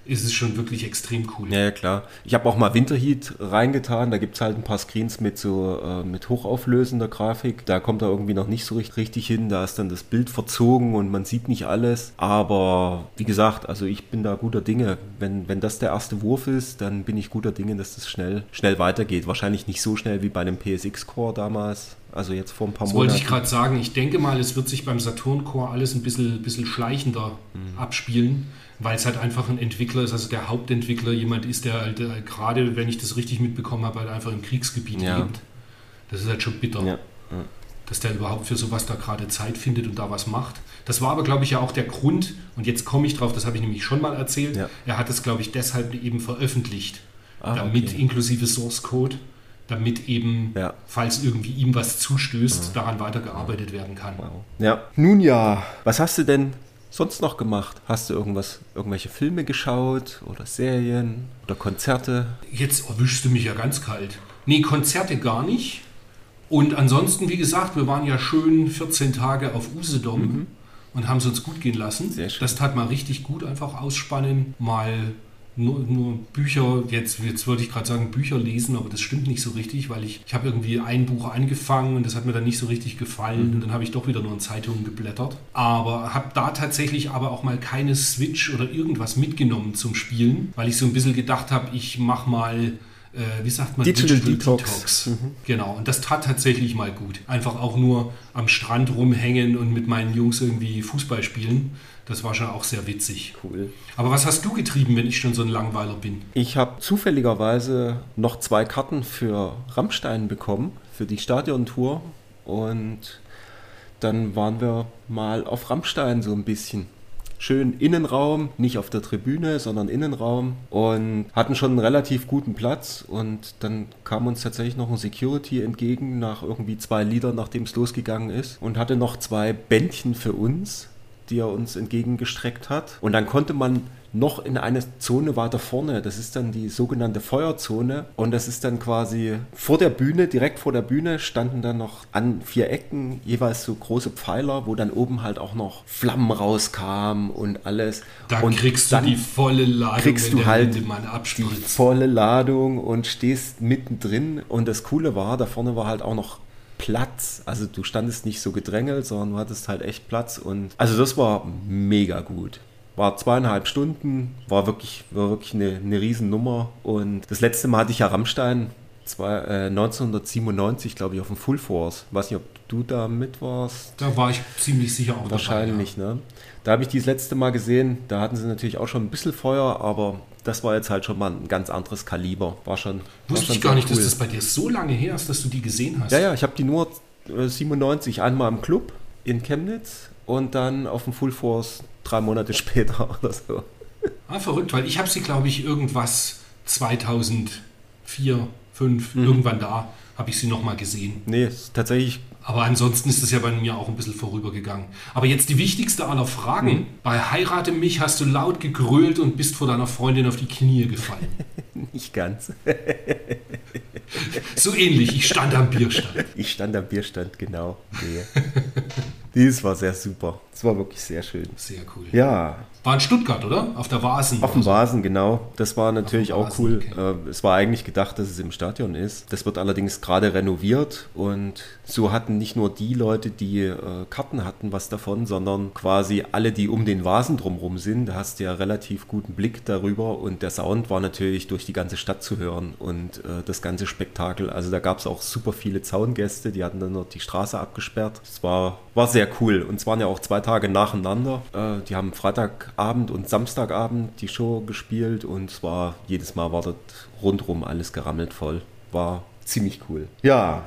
ist es schon wirklich extrem cool. Ja, ja klar. Ich habe auch mal Winterheat reingetan. Da gibt es halt ein paar Screens mit so äh, mit hochauflösender Grafik. Da kommt er irgendwie noch nicht so richtig, richtig hin. Da ist dann das Bild verzogen und man sieht nicht alles. Aber wie gesagt, also ich bin da guter Dinge. Wenn, wenn das der erste Wurf ist, dann bin ich guter Dinge, dass das schnell, schnell weitergeht. Wahrscheinlich nicht so schnell wie bei dem PSX-Core damals. Also jetzt vor ein paar Das wollte Monaten. ich gerade sagen. Ich denke mal, es wird sich beim Saturn Core alles ein bisschen, bisschen schleichender Mhm. abspielen, weil es halt einfach ein Entwickler ist, also der Hauptentwickler jemand ist, der, halt, äh, gerade, wenn ich das richtig mitbekommen habe, halt einfach im Kriegsgebiet Ja. lebt. Das ist halt schon bitter, Ja. dass der überhaupt für sowas da gerade Zeit findet und da was macht. Das war aber, glaube ich, ja auch der Grund, und jetzt komme ich drauf, das habe ich nämlich schon mal erzählt. Ja. Er hat es, glaube ich, deshalb eben veröffentlicht, Ah, damit okay. inklusive Source Code, damit eben, Ja. falls irgendwie ihm was zustößt, daran weitergearbeitet werden kann. Ja. Nun ja, was hast du denn sonst noch gemacht? Hast du irgendwas, irgendwelche Filme geschaut oder Serien oder Konzerte? Jetzt erwischst du mich ja ganz kalt. Nee, Konzerte gar nicht. Und ansonsten, wie gesagt, wir waren ja schön 14 Tage auf Usedom und haben es uns gut gehen lassen. Mhm. Das tat mal richtig gut, einfach ausspannen, mal nur, nur Bücher, jetzt, jetzt würde ich gerade sagen Bücher lesen, aber das stimmt nicht so richtig, weil ich, ich habe irgendwie ein Buch angefangen und das hat mir dann nicht so richtig gefallen und dann habe ich doch wieder nur in Zeitungen geblättert. Aber habe da tatsächlich aber auch mal keine Switch oder irgendwas mitgenommen zum Spielen, weil ich so ein bisschen gedacht habe, ich mache mal äh, wie sagt man, Digital Detox. Genau, und das tat tatsächlich mal gut. Einfach auch nur am Strand rumhängen und mit meinen Jungs irgendwie Fußball spielen. Das war schon auch sehr witzig. Cool. Aber was hast du getrieben, wenn ich schon so ein Langweiler bin? Ich habe zufälligerweise noch zwei Karten für Rammstein bekommen, für die Stadiontour. Und dann waren wir mal auf Rammstein so ein bisschen. Schön Innenraum, nicht auf der Tribüne, sondern Innenraum und hatten schon einen relativ guten Platz und dann kam uns tatsächlich noch ein Security entgegen nach irgendwie zwei Liedern, nachdem es losgegangen ist und hatte noch zwei Bändchen für uns, die er uns entgegengestreckt hat. Und dann konnte man noch in eine Zone weiter vorne, das ist dann die sogenannte Feuerzone und das ist dann quasi vor der Bühne, direkt vor der Bühne standen dann noch an vier Ecken jeweils so große Pfeiler, wo dann oben halt auch noch Flammen rauskamen und alles. Da und kriegst du die volle Ladung, kriegst du halt die volle Ladung und stehst mittendrin und das Coole war, da vorne war halt auch noch Platz. Also du standest nicht so gedrängelt, sondern du hattest halt echt Platz und also das war mega gut. War zweieinhalb Stunden, war wirklich, war wirklich eine, eine Riesennummer. Und das letzte Mal hatte ich ja Rammstein zwei, äh, 1997, glaube ich, auf dem Full Force. Weiß nicht, ob du da mit warst. Da war ich ziemlich sicher auch Wahrscheinlich, ne? Da habe ich die das letzte Mal gesehen. Da hatten sie natürlich auch schon ein bisschen Feuer, aber das war jetzt halt schon mal ein ganz anderes Kaliber. War schon. war Wusste schon ich gar nicht, dass cool. das bei dir so lange her ist, dass du die gesehen hast. Ja, ja, ich habe die nur äh, 97 einmal im Club in Chemnitz und dann auf dem Full Force drei Monate später oder so. Ah, verrückt, weil ich habe sie, glaube ich, irgendwas 2004, 2005, Mhm. irgendwann da, habe ich sie nochmal gesehen. Nee, tatsächlich. Aber ansonsten ist es ja bei mir auch ein bisschen vorübergegangen. Aber jetzt die wichtigste aller Fragen. Mhm. Bei Heirate mich hast du laut gegrölt und bist vor deiner Freundin auf die Knie gefallen. Nicht ganz. So ähnlich, ich stand am Bierstand. Ich stand am Bierstand, genau. Nee. Dies war sehr super. Es war wirklich sehr schön. Sehr cool. Ja, War in Stuttgart, oder? Auf der Vasen. Auf dem Vasen, genau. Das war natürlich auch Vasen, cool. okay. Äh, Es war eigentlich gedacht, dass es im Stadion ist. Das wird allerdings gerade renoviert und so hatten nicht nur die Leute, die äh, Karten hatten, was davon, sondern quasi alle, die um den Vasen drumherum sind. Da hast du ja relativ guten Blick darüber und der Sound war natürlich durch die ganze Stadt zu hören und äh, das ganze Spektakel. Also da gab es auch super viele Zaungäste, die hatten dann noch die Straße abgesperrt. Es war, war sehr cool und es waren ja auch zwei Tage nacheinander. Äh, die haben Freitagabend und Samstagabend die Show gespielt und es war jedes Mal war dort rundrum alles gerammelt voll. War ziemlich cool. Ja,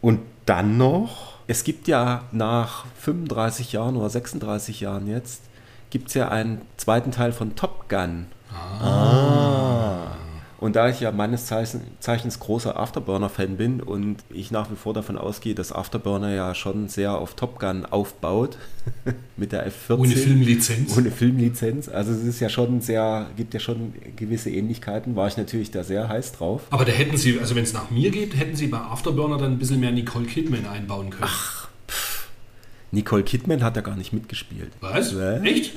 und dann noch, es gibt ja nach 35 Jahren oder 36 Jahren jetzt, gibt es ja einen zweiten Teil von Top Gun. Ah. Und da ich ja meines Zeichen- Zeichens großer Afterburner-Fan bin und ich nach wie vor davon ausgehe, dass Afterburner ja schon sehr auf Top Gun aufbaut, mit der F-14. Ohne Filmlizenz. Ohne Filmlizenz. Also es ist ja schon sehr, gibt ja schon gewisse Ähnlichkeiten, war ich natürlich da sehr heiß drauf. Aber da hätten sie, also wenn es nach mir geht, hätten sie bei Afterburner dann ein bisschen mehr Nicole Kidman einbauen können. Nicole Kidman hat da gar nicht mitgespielt. Was? Was? Echt?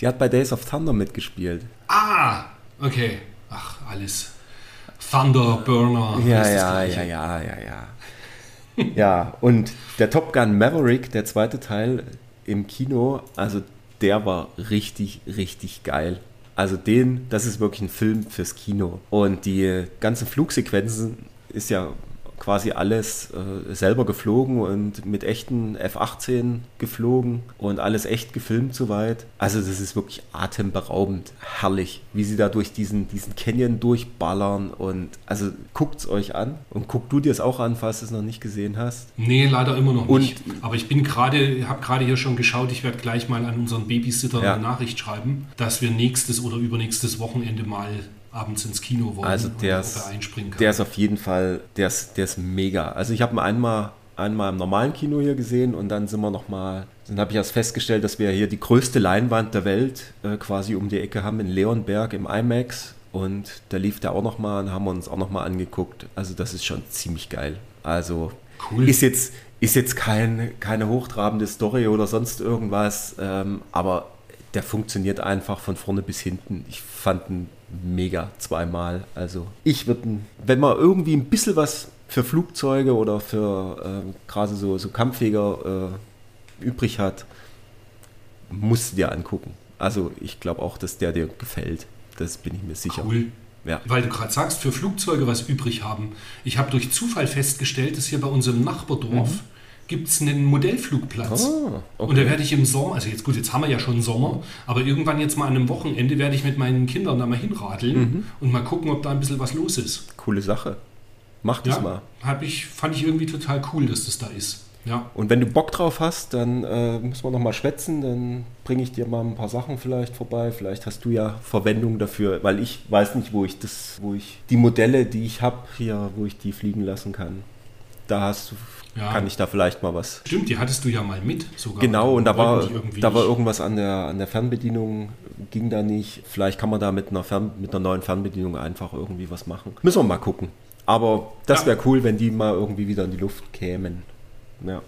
Die hat bei Days of Thunder mitgespielt. Ah, okay. Ach, alles. Thunderburner. Ja, ja, ja, ja, ja, ja. ja, und der Top Gun Maverick, der zweite Teil im Kino, also der war richtig, richtig geil. Also den, das ist wirklich ein Film fürs Kino. Und die ganzen Flugsequenzen ist ja quasi alles äh, selber geflogen und mit echten F-18 geflogen und alles echt gefilmt soweit. Also das ist wirklich atemberaubend herrlich, wie sie da durch diesen, diesen Canyon durchballern und also guckt's euch an und guck du dir es auch an, falls du es noch nicht gesehen hast. Nee, leider immer noch Und- nicht. Aber ich bin gerade, habe gerade hier schon geschaut, ich werde gleich mal an unseren Babysitter Ja. eine Nachricht schreiben, dass wir nächstes oder übernächstes Wochenende mal abends ins Kino wollen Also der und ist, er einspringen kann. der ist auf jeden Fall, der ist, der ist mega. Also ich habe ihn einmal, einmal im normalen Kino hier gesehen und dann sind wir nochmal, dann habe ich erst festgestellt, dass wir hier die größte Leinwand der Welt äh, quasi um die Ecke haben in Leonberg im IMAX und da lief der auch nochmal und haben wir uns auch nochmal angeguckt. Also das ist schon ziemlich geil. Also Cool. ist jetzt, ist jetzt kein, keine hochtrabende Story oder sonst irgendwas, ähm, aber der funktioniert einfach von vorne bis hinten. Ich fand ihn mega zweimal. Also ich würde, wenn man irgendwie ein bisschen was für Flugzeuge oder für ähm, gerade so, so Kampffäger äh, übrig hat, musst du dir angucken. Also ich glaube auch, dass der dir gefällt. Das bin ich mir sicher. Cool. Ja. Weil du gerade sagst, für Flugzeuge was übrig haben. Ich habe durch Zufall festgestellt, dass hier bei unserem Nachbardorf gibt es einen Modellflugplatz. Ah, okay. Und da werde ich im Sommer, also jetzt gut, jetzt haben wir ja schon Sommer, aber irgendwann jetzt mal an einem Wochenende werde ich mit meinen Kindern da mal hinradeln Mhm. und mal gucken, ob da ein bisschen was los ist. Coole Sache. Mach das mal. Ja, hab ich, fand ich irgendwie total cool, dass das da ist. Ja. Und wenn du Bock drauf hast, dann äh, müssen wir noch mal schwätzen. Dann bringe ich dir mal ein paar Sachen vielleicht vorbei. Vielleicht hast du ja Verwendung dafür, weil ich weiß nicht, wo ich das, wo ich die Modelle, die ich habe hier, wo ich die fliegen lassen kann. Da hast du, Ja. kann ich da vielleicht mal was. Stimmt, die hattest du ja mal mit sogar. Genau, und da war, da war irgendwas an der, an der Fernbedienung, ging da nicht. Vielleicht kann man da mit einer, Fern, mit einer neuen Fernbedienung einfach irgendwie was machen. Müssen wir mal gucken. Aber das Ja. wäre cool, wenn die mal irgendwie wieder in die Luft kämen. Ja.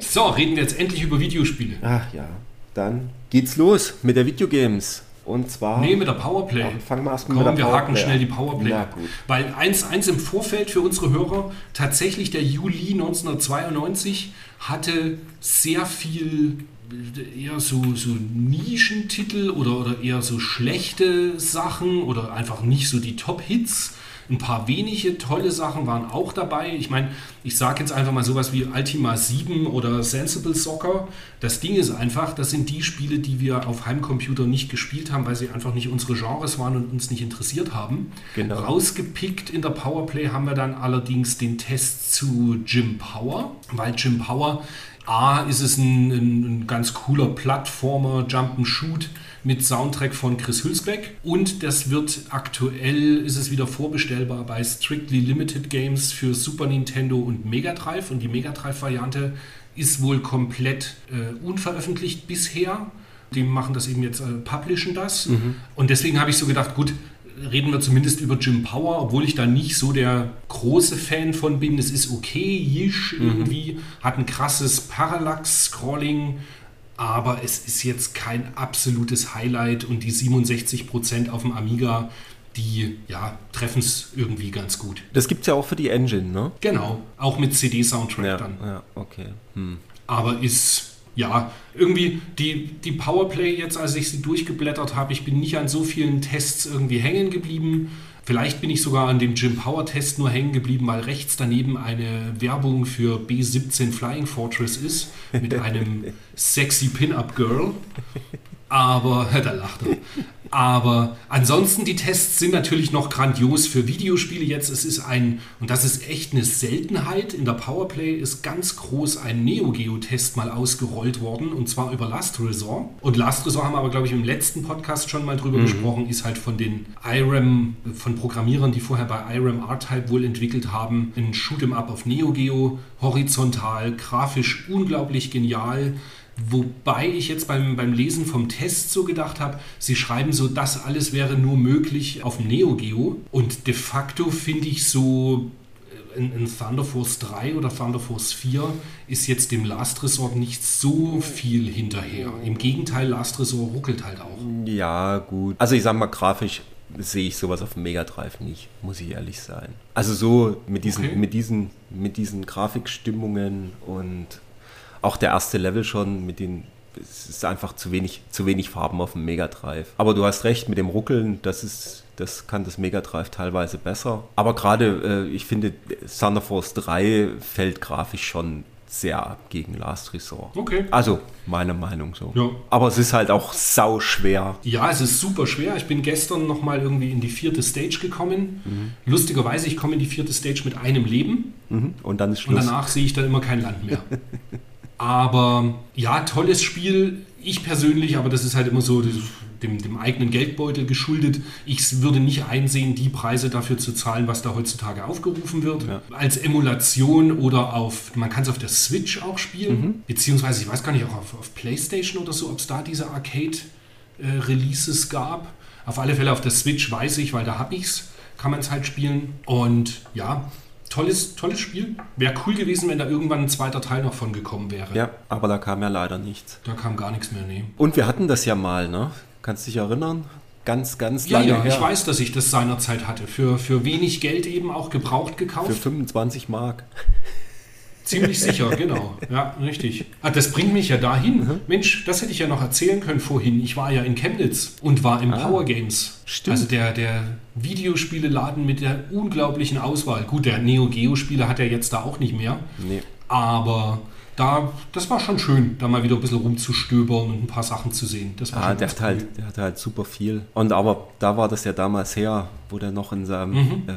So, reden wir jetzt endlich über Videospiele. Ach ja, dann geht's los mit der Videogames. Und zwar. Nee, mit der Powerplay. Fangen wir erst mal Komm, mit der wir haken Powerplay schnell an. die Powerplay Na ab. gut. Weil eins, eins im Vorfeld für unsere Hörer, tatsächlich der Juli 1992 hatte sehr viel eher so, so Nischentitel oder, oder eher so schlechte Sachen oder einfach nicht so die Top-Hits. Ein paar wenige tolle Sachen waren auch dabei. Ich meine, ich sage jetzt einfach mal sowas wie Ultima 7 oder Sensible Soccer. Das Ding ist einfach, das sind die Spiele, die wir auf Heimcomputer nicht gespielt haben, weil sie einfach nicht unsere Genres waren und uns nicht interessiert haben. Genau. Rausgepickt in der Powerplay haben wir dann allerdings den Test zu Jim Power, weil Jim Power A ist es ein, ein, ein ganz cooler Plattformer, Jump'n'Shoot mit Soundtrack von Chris Hülsbeck. Und das wird aktuell, ist es wieder vorbestellbar bei Strictly Limited Games für Super Nintendo und Mega Drive. Und die Mega Drive Variante ist wohl komplett äh, unveröffentlicht bisher. Die machen das eben jetzt, äh, publishen das. Und deswegen habe ich so gedacht, gut, reden wir zumindest über Jim Power, obwohl ich da nicht so der große Fan von bin. Es ist okay-ish irgendwie, hat ein krasses Parallax-Scrolling, aber es ist jetzt kein absolutes Highlight und die 67% auf dem Amiga, die ja, treffen es irgendwie ganz gut. Das gibt's ja auch für die Engine, ne? Genau, auch mit CD-Soundtrack Ja, dann. ja okay. Hm. Aber ist, ja, irgendwie die, die Powerplay jetzt, als ich sie durchgeblättert habe, ich bin nicht an so vielen Tests irgendwie hängen geblieben. Vielleicht bin ich sogar an dem Jim Power Test nur hängen geblieben, weil rechts daneben eine Werbung für B17 Flying Fortress ist mit einem sexy Pin-Up Girl. Aber, da lacht er. Aber ansonsten, die Tests sind natürlich noch grandios für Videospiele jetzt. Es ist ein, und das ist echt eine Seltenheit, in der Powerplay ist ganz groß ein Neo Geo-Test mal ausgerollt worden, und zwar über Last Resort. Und Last Resort haben wir aber, glaube ich, im letzten Podcast schon mal drüber gesprochen, ist halt von den IRAM, von Programmierern, die vorher bei IRAM R-Type wohl entwickelt haben, ein Shoot'em Up auf Neo Geo, horizontal, grafisch unglaublich genial. Wobei ich jetzt beim, beim Lesen vom Test so gedacht habe, sie schreiben so, das alles wäre nur möglich auf dem Neo Geo. Und de facto finde ich so, äh, in, in Thunder Force 3 oder Thunder Force 4 ist jetzt dem Last Resort nicht so viel hinterher. Im Gegenteil, Last Resort ruckelt halt auch. Ja, gut. Also ich sag mal, grafisch sehe ich sowas auf dem Mega Drive nicht, muss ich ehrlich sein. Also so mit diesen, Okay. mit diesen, mit diesen Grafikstimmungen und auch der erste Level schon mit den es ist einfach zu wenig, zu wenig Farben auf dem Mega Drive. Aber du hast recht mit dem Ruckeln, das ist, das kann das Mega Drive teilweise besser. Aber gerade, äh, ich finde, Thunder Force 3 fällt grafisch schon sehr ab gegen Last Resort. Okay. Also, meine Meinung so. Ja. Aber es ist halt auch sau schwer. Ja, es ist super schwer. Ich bin gestern nochmal irgendwie in die vierte Stage gekommen. Lustigerweise, ich komme in die vierte Stage mit einem Leben. Mhm. Und dann ist Und Schluss. danach sehe ich dann immer kein Land mehr. aber ja, tolles Spiel. Ich persönlich, aber das ist halt immer so dem, dem eigenen Geldbeutel geschuldet. Ich würde nicht einsehen, die Preise dafür zu zahlen, was da heutzutage aufgerufen wird. Ja. Als Emulation oder auf, man kann es auf der Switch auch spielen, Mhm. beziehungsweise ich weiß gar nicht, auch auf, auf PlayStation oder so, ob es da diese Arcade-Releases gab. Auf alle Fälle auf der Switch weiß ich, weil da habe ich es, kann man es halt spielen. Und ja, tolles, tolles Spiel. Wäre cool gewesen, wenn da irgendwann ein zweiter Teil noch von gekommen wäre. Ja, aber da kam ja leider nichts. Da kam gar nichts mehr, nee. Und wir hatten das ja mal, ne? Kannst dich erinnern? Ganz, ganz Ja, lange ja, her. ich weiß, dass ich das seinerzeit hatte. Für, für wenig Geld eben auch gebraucht Für gekauft. 25 Mark. Ziemlich sicher, genau. Ja, richtig. Ah, das bringt mich ja dahin. Mhm. Mensch, das hätte ich ja noch erzählen können vorhin. Ich war ja in Chemnitz und war im Ah, Power Games. stimmt. Also der, der Videospieleladen mit der unglaublichen Auswahl. Gut, der Neo Geo Spiele hat er jetzt da auch nicht mehr. Nee. Aber da, das war schon schön, da mal wieder ein bisschen rumzustöbern und ein paar Sachen zu sehen. Das war Ah, schon der hat, halt, der hatte halt super viel. Und aber da war das ja damals her, wo der noch in seinem Mhm. äh,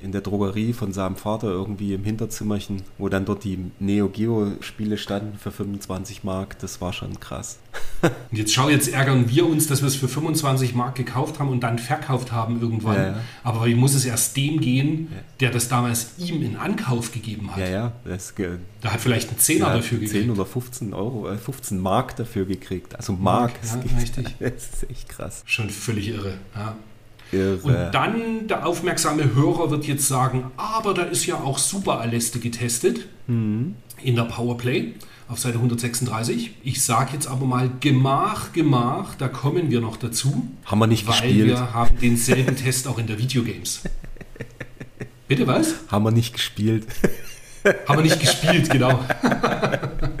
in der Drogerie von seinem Vater irgendwie im Hinterzimmerchen, wo dann dort die Neo Geo Spiele standen für 25 Mark, das war schon krass. Und jetzt schau, jetzt ärgern wir uns, dass wir es für 25 Mark gekauft haben und dann verkauft haben irgendwann. Ja, ja. Aber wie muss es erst dem gehen, der das damals ihm in Ankauf gegeben hat? Ja, ja, das Da hat vielleicht einen Zehner ja, dafür 10 gekriegt. oder 15 Euro, äh, 15 Mark dafür gekriegt. Also Mark, Ja, das, geht- richtig. das ist echt krass. Schon völlig irre. Ja. Irre. Und dann, der aufmerksame Hörer wird jetzt sagen, aber da ist ja auch Super Aleste getestet Mhm. in der Powerplay auf Seite 136. Ich sage jetzt aber mal Gemach, Gemach, da kommen wir noch dazu, Haben wir nicht weil gespielt. wir haben denselben Test auch in der Videogames. Bitte was? Haben wir nicht gespielt. Haben wir nicht gespielt, genau.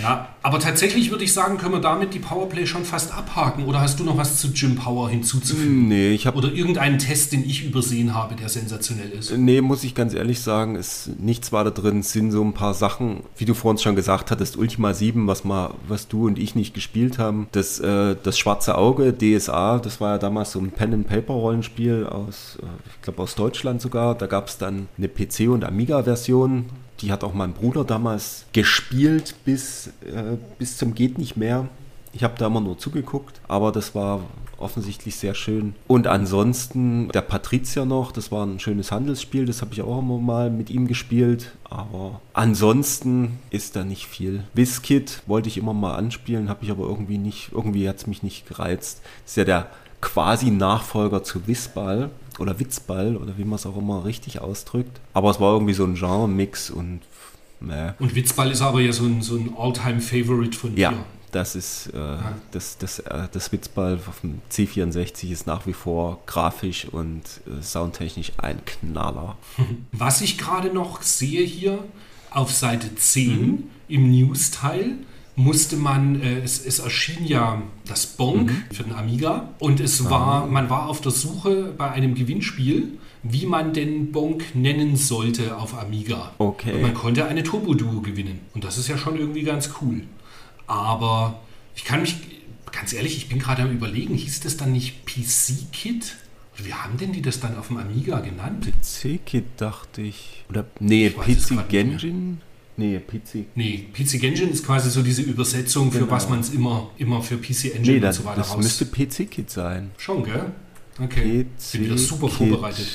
Ja, aber tatsächlich würde ich sagen, können wir damit die Powerplay schon fast abhaken. Oder hast du noch was zu Jim Power hinzuzufügen? Nee, ich habe Oder irgendeinen Test, den ich übersehen habe, der sensationell ist? Nee, muss ich ganz ehrlich sagen, ist nichts war da drin. Es sind so ein paar Sachen, wie du vorhin schon gesagt hattest, Ultima 7, was mal, was du und ich nicht gespielt haben. Das, äh, das Schwarze Auge, DSA, das war ja damals so ein Pen-and-Paper-Rollenspiel aus, äh, ich glaube aus Deutschland sogar. Da gab es dann eine PC- und Amiga-Version. Die hat auch mein Bruder damals gespielt bis, äh, bis zum geht nicht mehr. Ich habe da immer nur zugeguckt, aber das war offensichtlich sehr schön. Und ansonsten der Patrizier noch, das war ein schönes Handelsspiel, das habe ich auch immer mal mit ihm gespielt. Aber ansonsten ist da nicht viel. WizKid wollte ich immer mal anspielen, habe ich aber irgendwie nicht, irgendwie hat es mich nicht gereizt. Das ist ja der quasi Nachfolger zu Witzball oder Witzball oder wie man es auch immer richtig ausdrückt. Aber es war irgendwie so ein Genre-Mix und ne. Und Witzball ist aber ja so ein, so ein All-Time-Favorite von Ja, dir. das ist äh, das, das, äh, das Witzball auf dem C64 ist nach wie vor grafisch und äh, soundtechnisch ein Knaller. Was ich gerade noch sehe hier auf Seite 10 Mhm. im News-Teil musste man, äh, es, es erschien ja das Bonk Mhm. für den Amiga und es Ah. war, man war auf der Suche bei einem Gewinnspiel, wie man den Bonk nennen sollte auf Amiga. Okay. Und man konnte eine Turbo-Duo gewinnen und das ist ja schon irgendwie ganz cool. Aber ich kann mich, ganz ehrlich, ich bin gerade am überlegen, hieß das dann nicht PC-Kit? Wie haben denn die das dann auf dem Amiga genannt? PC-Kit dachte ich. Oder nee, PC. Genjin? Nee, PC. Nee, PC Engine ist quasi so diese Übersetzung, für Genau. was man es immer, immer für PC Engine Nee, das, und so weiter das raus. müsste PC-Kit sein. Schon, gell? Okay. PC Bin wieder super Kit. vorbereitet.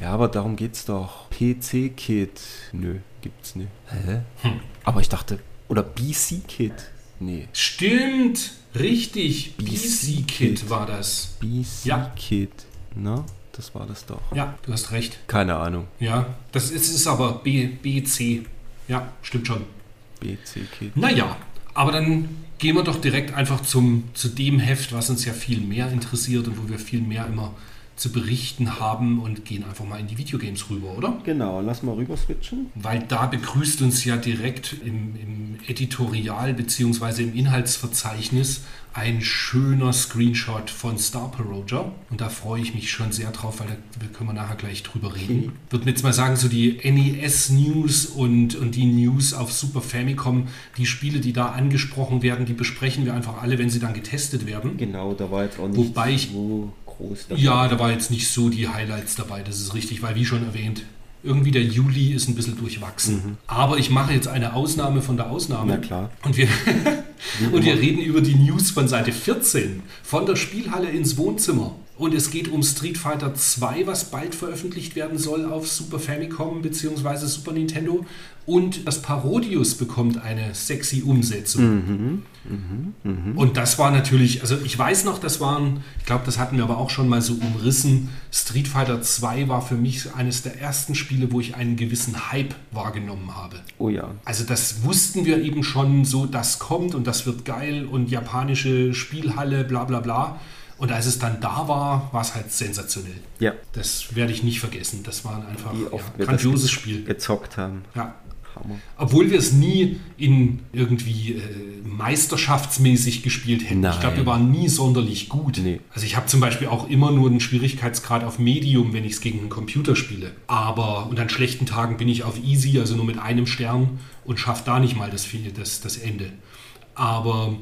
Ja, aber darum geht's doch. PC-Kit. Nö, gibt's nicht. Hä? Hm. Aber ich dachte, oder BC-Kit. Nee, Stimmt, richtig. BC BC Kit. Kit war das. BC Kit. Na, das war das doch. Ja, du hast recht. Keine Ahnung. Ja, das ist, ist aber B, BC. Ja, stimmt schon. BC Kit. Naja, aber dann gehen wir doch direkt einfach zum, zu dem Heft, was uns ja viel mehr interessiert und wo wir viel mehr immer zu berichten haben und gehen einfach mal in die Videogames rüber, oder? Genau, lass mal rüber switchen. Weil da begrüßt uns ja direkt im, im Editorial bzw. im Inhaltsverzeichnis ein schöner Screenshot von Star Roger. Und da freue ich mich schon sehr drauf, weil da können wir nachher gleich drüber reden. Würde mir jetzt mal sagen, so die NES-News und, und die News auf Super Famicom, die Spiele, die da angesprochen werden, die besprechen wir einfach alle, wenn sie dann getestet werden. Genau, da war jetzt auch nicht Wobei ich- so groß. dabei. Ja, da war jetzt nicht so die Highlights dabei, das ist richtig, weil wie schon erwähnt, irgendwie der Juli ist ein bisschen durchwachsen. Aber ich mache jetzt eine Ausnahme von der Ausnahme. Na klar. Und wir, und wir reden über die News von Seite 14. Von der Spielhalle ins Wohnzimmer. Und es geht um Street Fighter 2, was bald veröffentlicht werden soll auf Super Famicom bzw. Super Nintendo. Und das Parodius bekommt eine sexy Umsetzung. Und das war natürlich, also ich weiß noch, das waren, ich glaube, das hatten wir aber auch schon mal so umrissen. Street Fighter 2 war für mich eines der ersten Spiele, wo ich einen gewissen Hype wahrgenommen habe. Oh ja. Also das wussten wir eben schon so, das kommt und das wird geil und japanische Spielhalle, bla bla bla. Und als es dann da war, war es halt sensationell. Ja. Das werde ich nicht vergessen. Das war einfach ja, ein wir grandioses Spiel. gezockt haben. Ja. Hammer. Obwohl wir es nie in irgendwie äh, meisterschaftsmäßig gespielt hätten. Ich Nein. glaube, wir waren nie sonderlich gut. Nee. Also ich habe zum Beispiel auch immer nur einen Schwierigkeitsgrad auf Medium, wenn ich es gegen einen Computer spiele. Aber und an schlechten Tagen bin ich auf Easy, also nur mit einem Stern und schaffe da nicht mal das, das, das Ende. Aber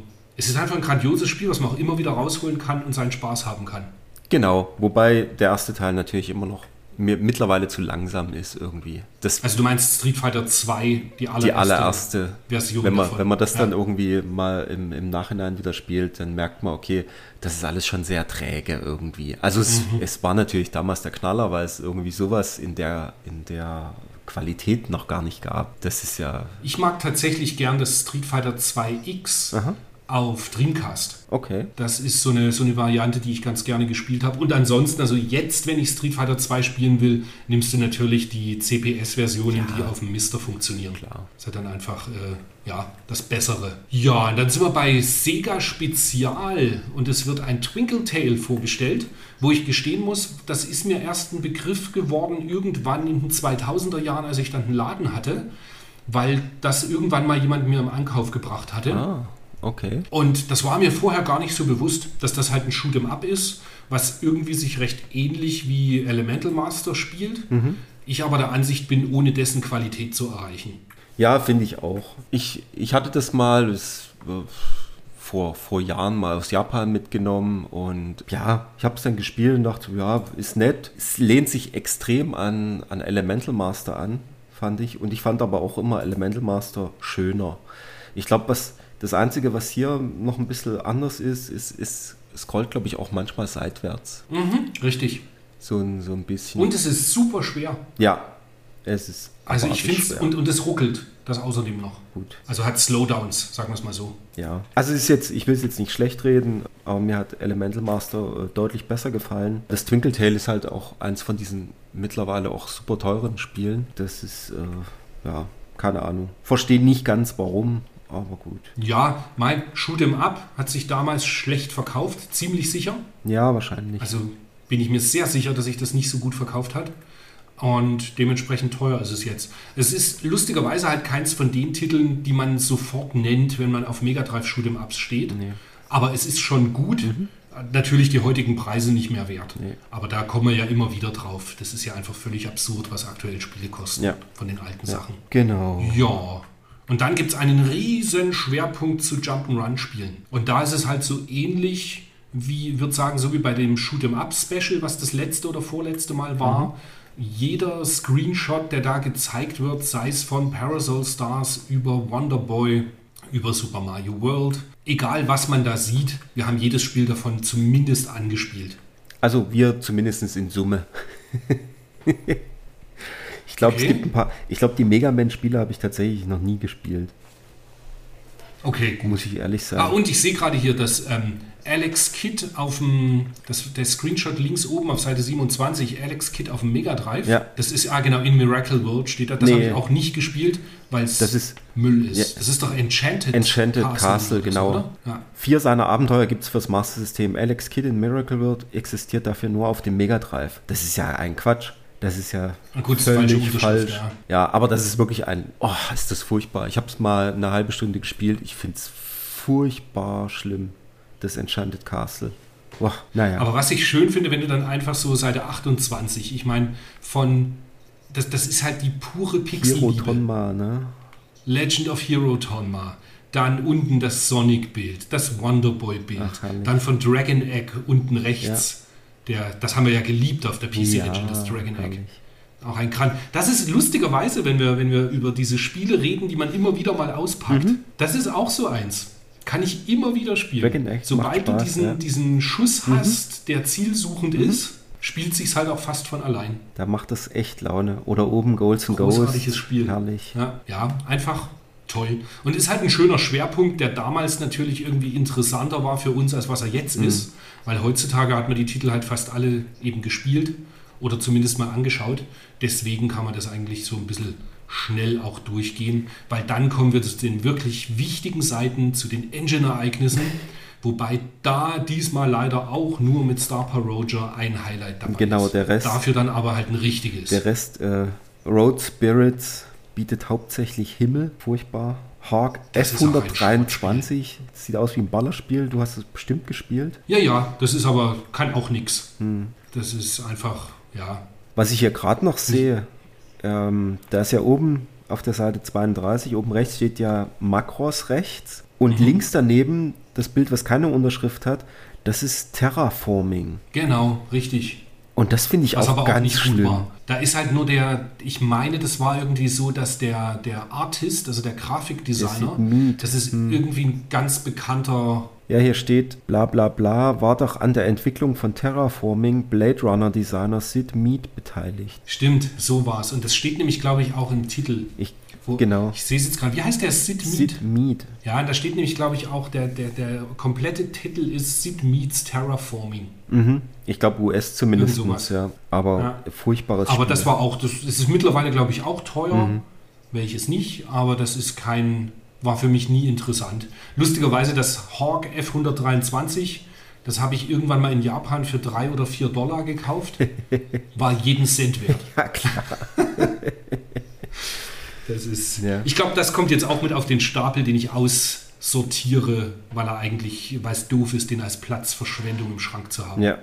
es ist einfach ein grandioses Spiel, was man auch immer wieder rausholen kann und seinen Spaß haben kann. Genau, wobei der erste Teil natürlich immer noch mir mittlerweile zu langsam ist irgendwie. Das, Also du meinst Street Fighter 2, die allererste, die allererste Version wenn man, davon. wenn man das dann Ja. irgendwie mal im, im Nachhinein wieder spielt, dann merkt man, okay, das ist alles schon sehr träge irgendwie. Also es, Mhm. es war natürlich damals der Knaller, weil es irgendwie sowas in der, in der Qualität noch gar nicht gab. Das ist ja, Ich mag tatsächlich gern das Street Fighter 2X Aha. Auf Dreamcast. okay. Das ist so eine, so eine Variante, die ich ganz gerne gespielt habe. Und ansonsten, also jetzt, wenn ich Street Fighter 2 spielen will, nimmst du natürlich die CPS-Versionen, die auf dem Mister funktionieren. Klar. Das ist ja dann einfach äh, ja, das Bessere. Ja, und dann sind wir bei Sega Spezial und es wird ein Twinkle Tail vorgestellt, wo ich gestehen muss, das ist mir erst ein Begriff geworden irgendwann in den 2000er Jahren, als ich dann einen Laden hatte, weil das irgendwann mal jemand mir im Ankauf gebracht hatte. Ah, okay. Und das war mir vorher gar nicht so bewusst, dass das halt ein Shoot'em Up ist, was irgendwie sich recht ähnlich wie Elemental Master spielt. Ich aber der Ansicht bin, ohne dessen Qualität zu erreichen. Ja, finde ich auch. Ich, ich hatte das mal das, äh, vor, vor Jahren mal aus Japan mitgenommen und ja, ich habe es dann gespielt und dachte, ja, ist nett. Es lehnt sich extrem an, an Elemental Master an, fand ich. Und ich fand aber auch immer Elemental Master schöner. Ich glaube, was das Einzige, was hier noch ein bisschen anders ist, ist, ist es scrollt, glaube ich, auch manchmal seitwärts. Mhm, richtig. So ein, so ein bisschen. Und es ist super schwer. ja, es ist. Also ich finde es, und, und es ruckelt, das außerdem noch. Gut. Also hat Slowdowns, sagen wir es mal so. Ja, also es ist jetzt, ich will es jetzt nicht schlecht reden, aber mir hat Elemental Master äh, deutlich besser gefallen. Das Twinkle Tail ist halt auch eins von diesen mittlerweile auch super teuren Spielen. Das ist, äh, ja, keine Ahnung. Verstehe nicht ganz warum, aber gut. Ja, mein Shoot'em Up hat sich damals schlecht verkauft, ziemlich sicher. Ja, wahrscheinlich. Also bin ich mir sehr sicher, dass sich das nicht so gut verkauft hat. Und dementsprechend teuer ist es jetzt. Es ist lustigerweise halt keins von den Titeln, die man sofort nennt, wenn man auf Mega Drive Shoot'em Ups steht. Nee. Aber es ist schon gut. Natürlich die heutigen Preise nicht mehr wert. Nee. Aber da kommen wir ja immer wieder drauf. Das ist ja einfach völlig absurd, was aktuell Spiele kosten Ja. von den alten Sachen. Genau. Ja. Und dann gibt es einen riesen Schwerpunkt zu Jump'n'Run-Spielen. Und da ist es halt so ähnlich wie, würde sagen, so wie bei dem Shoot'em Up Special, was das letzte oder vorletzte Mal war. Jeder Screenshot, der da gezeigt wird, sei es von Parasol Stars über Wonder Boy, über Super Mario World, egal was man da sieht, wir haben jedes Spiel davon zumindest angespielt. Also wir zumindest in Summe. ich glaube, Okay. es gibt ein paar. Ich glaube, die Mega Man-Spiele habe ich tatsächlich noch nie gespielt. Okay, gut. Muss ich ehrlich sagen. Ah, und ich sehe gerade hier, dass ähm, Alex Kidd auf dem, das, der Screenshot links oben auf Seite 27, Alex Kidd auf dem Mega Drive. Ja. Das ist, ah genau, in Miracle World steht da. Das Nee. habe ich auch nicht gespielt, weil es Müll ist. Ja. Das ist doch Enchanted, Enchanted Castle, so, genau. Ja. Vier seiner Abenteuer gibt es fürs Master System. Alex Kidd in Miracle World existiert dafür nur auf dem Mega Drive. Das ist ja ein Quatsch. Das ist ja gut, ist völlig Unterschrift, falsch. ja. Ja. aber das ist wirklich ein. Oh, ist das furchtbar. Ich habe es mal eine halbe Stunde gespielt. Ich finde es furchtbar schlimm. Das Enchanted Castle. Boah, naja. Aber was ich schön finde, wenn du dann einfach so Seite 28, ich meine, von, das, das ist halt die pure Hiro Pixel-Liebe. Tonma, ne? Legend of Hero Tonma. Dann unten das Sonic-Bild, das Wonderboy-Bild. Dann von Dragon Egg unten rechts. Der, das haben wir ja geliebt auf der PC Ja, Engine, das Dragon Egg. Auch ein Kran. Das ist lustigerweise, wenn wir, wenn wir über diese Spiele reden, die man immer wieder mal auspackt. Mhm. Das ist auch so eins. Kann ich immer wieder spielen. Dragon macht Sobald du Spaß, diesen, ja. Mhm. diesen Schuss hast, der zielsuchend ist, spielt sich's halt auch fast von allein. Da macht das echt Laune. Oder oben Goals and Ghosts. Großartiges Spiel. Herrlich. Ja, ja, einfach toll. Und ist halt ein schöner Schwerpunkt, der damals natürlich irgendwie interessanter war für uns, als was er jetzt Mhm. ist. Weil heutzutage hat man die Titel halt fast alle eben gespielt oder zumindest mal angeschaut. Deswegen kann man das eigentlich so ein bisschen schnell auch durchgehen, weil dann kommen wir zu den wirklich wichtigen Seiten, zu den Engine-Ereignissen. Wobei da diesmal leider auch nur mit Starper Roger ein Highlight dabei Genau, ist. der Rest- Dafür dann aber halt ein richtiges. Der Rest, äh, Road Spirits bietet hauptsächlich Himmel, furchtbar. Hawk Das ist auch ein F123, sieht aus wie ein Ballerspiel. Du hast es bestimmt gespielt. Ja, ja, das ist aber, kann auch nix. Hm. Das ist einfach, ja. Was ich hier gerade noch sehe, ähm, da ist ja oben auf der Seite 32, oben rechts steht ja Makros rechts und Mhm. links daneben das Bild, was keine Unterschrift hat, das ist Terraforming. Genau, richtig. Und das finde ich Was auch aber auch ganz nicht gut schlimm. war. Da ist halt nur der, ich meine, das war irgendwie so, dass der, der Artist, also der Grafikdesigner, das ist Hm. irgendwie ein ganz bekannter, Ja, hier steht bla bla bla, war doch an der Entwicklung von Terraforming Blade Runner Designer Sid Mead beteiligt. stimmt, so war es. Und das steht nämlich, glaube ich, auch im Titel. Ich, genau. Ich sehe es jetzt gerade. Wie heißt der? Sid Mead? Sid Mead. Ja, da steht nämlich, glaube ich, auch, der, der, der komplette Titel ist Sid Meets Terraforming. Mhm. Ich glaube US zumindest, ja. Aber Ja. furchtbares Aber Spiel. das war auch, das, das ist mittlerweile, glaube ich, auch teuer. Mhm. Welches nicht, aber das ist kein, war für mich nie interessant. Lustigerweise das Hawk F123, das habe ich irgendwann mal in Japan für drei oder vier Dollar gekauft. War jeden Cent wert. Ja, klar. Das ist, Ja. Ich glaube, das kommt jetzt auch mit auf den Stapel, den ich aussortiere, weil er eigentlich, weil es doof ist, den als Platzverschwendung im Schrank zu haben. Ja,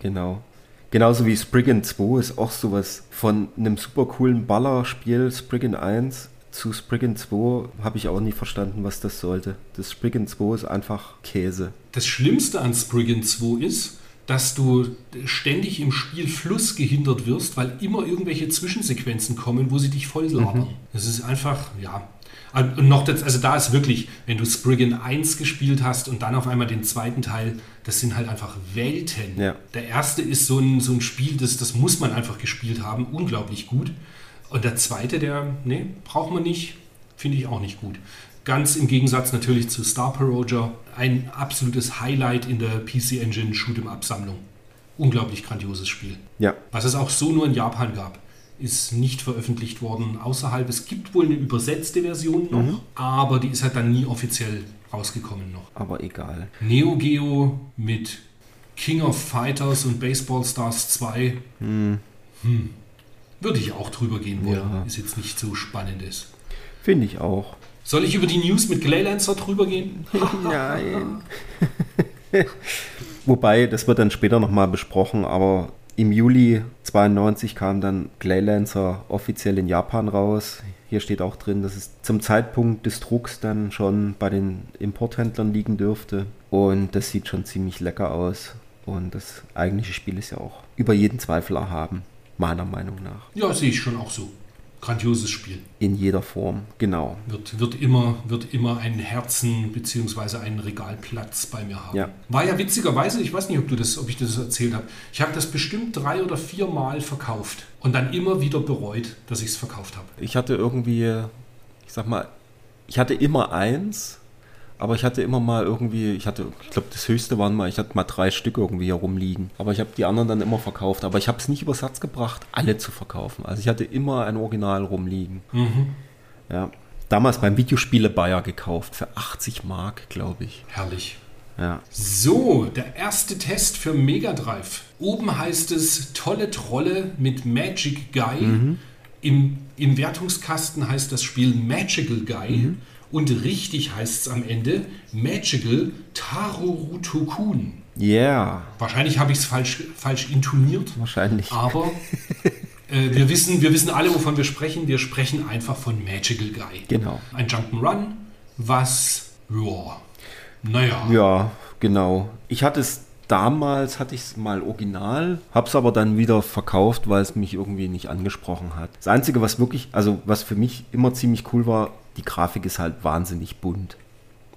genau. Genauso wie Spriggan 2 ist auch sowas von einem super coolen Ballerspiel, Spriggan 1 zu Spriggan 2 habe ich auch nie verstanden, was das sollte. Das Spriggan 2 ist einfach Käse. Das Schlimmste an Spriggan 2 ist, dass du ständig im Spielfluss gehindert wirst, weil immer irgendwelche Zwischensequenzen kommen, wo sie dich voll labern. Das ist einfach, ja. Und noch das, also da ist wirklich, wenn du Spriggan 1 gespielt hast und dann auf einmal den zweiten Teil, das sind halt einfach Welten. Ja. Der erste ist so ein, so ein Spiel, das, das muss man einfach gespielt haben, unglaublich gut. Und der zweite, der, nee, braucht man nicht, finde ich auch nicht gut. Ganz im Gegensatz natürlich zu Star Roger, ein absolutes Highlight in der PC Engine Shoot'em Up Sammlung. Unglaublich grandioses Spiel. Ja, Was es auch so nur in Japan gab, ist nicht veröffentlicht worden außerhalb. Es gibt wohl eine übersetzte Version noch, aber die ist halt dann nie offiziell rausgekommen noch. aber egal. Neo Geo mit King of Fighters und Baseball Stars 2. Hm. Würde ich auch drüber gehen wollen. Ja. Ist jetzt nicht so spannendes. Finde ich auch. Soll ich über die News mit Glaylancer drüber gehen? Nein. Wobei, das wird dann später nochmal besprochen, aber im Juli 92 kam dann Glaylancer offiziell in Japan raus. Hier steht auch drin, dass es zum Zeitpunkt des Drucks dann schon bei den Importhändlern liegen dürfte. Und das sieht schon ziemlich lecker aus. Und das eigentliche Spiel ist ja auch über jeden Zweifel erhaben, meiner Meinung nach. Ja, sehe ich schon auch so. Grandioses Spiel. In jeder Form, genau. Wird, wird, immer, wird immer ein Herzen bzw. einen Regalplatz bei mir haben. Ja. War ja witzigerweise, ich weiß nicht, ob, du das, ob ich das erzählt habe, ich habe das bestimmt drei oder vier Mal verkauft und dann immer wieder bereut, dass ich es verkauft habe. Ich hatte irgendwie, ich sag mal, ich hatte immer eins, aber ich hatte immer mal irgendwie, ich hatte, ich glaube, das höchste waren mal, ich hatte mal drei Stück irgendwie hier rumliegen. Aber ich habe die anderen dann immer verkauft. Aber ich habe es nicht über Satz gebracht, alle zu verkaufen. Also ich hatte immer ein Original rumliegen. Mhm. Ja. Damals beim Videospiele Bayer gekauft, für 80 Mark, glaube ich. Herrlich. Ja. So, der erste Test für Mega Drive. Oben heißt es tolle Trolle mit Magic Guy. Im, Im Wertungskasten heißt das Spiel Magical Guy. Und richtig heißt es am Ende Magical Tarurutokun. Yeah, Wahrscheinlich habe ich es falsch, falsch intoniert, wahrscheinlich. aber äh, wir, wissen, wir wissen alle, wovon wir sprechen. Wir sprechen einfach von Magical Guy. Genau. Ein Jump'n'Run, was, ja, naja, Ja, genau. Ich hatte es damals hatte ich es mal original, habe es aber dann wieder verkauft, weil es mich irgendwie nicht angesprochen hat. Das Einzige, was wirklich, also was für mich immer ziemlich cool war, die Grafik ist halt wahnsinnig bunt.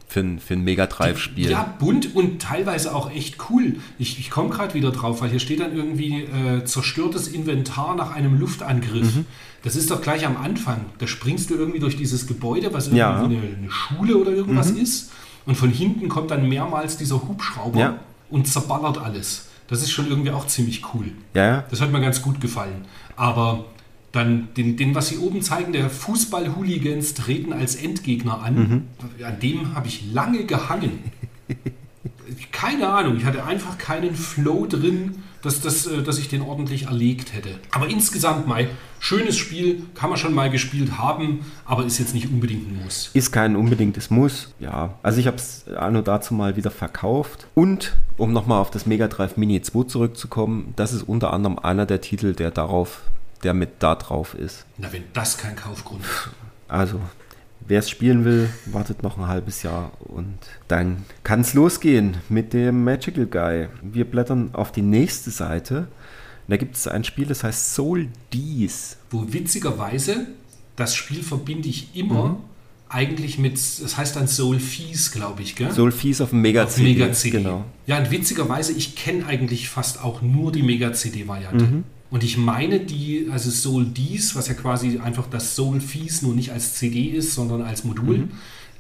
Für ein, für ein Mega Drive-Spiel. Ja, bunt und teilweise auch echt cool. Ich, ich komme gerade wieder drauf, weil hier steht dann irgendwie äh, zerstörtes Inventar nach einem Luftangriff. Mhm. Das ist doch gleich am Anfang. Da springst du irgendwie durch dieses Gebäude, was irgendwie Ja. Mhm. eine, eine Schule oder irgendwas ist. Und von hinten kommt dann mehrmals dieser Hubschrauber Ja. und zerballert alles. Das ist schon irgendwie auch ziemlich cool. Ja, ja. Das hat mir ganz gut gefallen. Aber dann den, den was sie oben zeigen, der Fußball-Hooligans treten als Endgegner an. An dem habe ich lange gehangen. Keine Ahnung, ich hatte einfach keinen Flow drin, dass, dass, äh, dass ich den ordentlich erlegt hätte. Aber insgesamt mal, schönes Spiel, kann man schon mal gespielt haben, aber ist jetzt nicht unbedingt ein Muss. Ist kein unbedingtes Muss. Ja, also ich habe es anno dazu mal wieder verkauft. Und um nochmal auf das Mega Drive Mini 2 zurückzukommen, das ist unter anderem einer der Titel, der darauf, der mit da drauf ist. Na, wenn das kein Kaufgrund ist. Also, wer es spielen will, wartet noch ein halbes Jahr und dann kann es losgehen mit dem Magical Guy. Wir blättern auf die nächste Seite. Da gibt es ein Spiel, das heißt Soul Dees. Wo witzigerweise, das Spiel verbinde ich immer Mhm. eigentlich mit, das heißt dann Soul Fees, glaube ich, gell? Soul Fees auf dem Mega Auf CD. Mega CD. Genau. Ja, und witzigerweise, ich kenne eigentlich fast auch nur die Mega CD-Variante. Mhm. Und ich meine, die, also Soul Dies, was ja quasi einfach das Soul Fees nur nicht als CD ist, sondern als Modul, Mhm.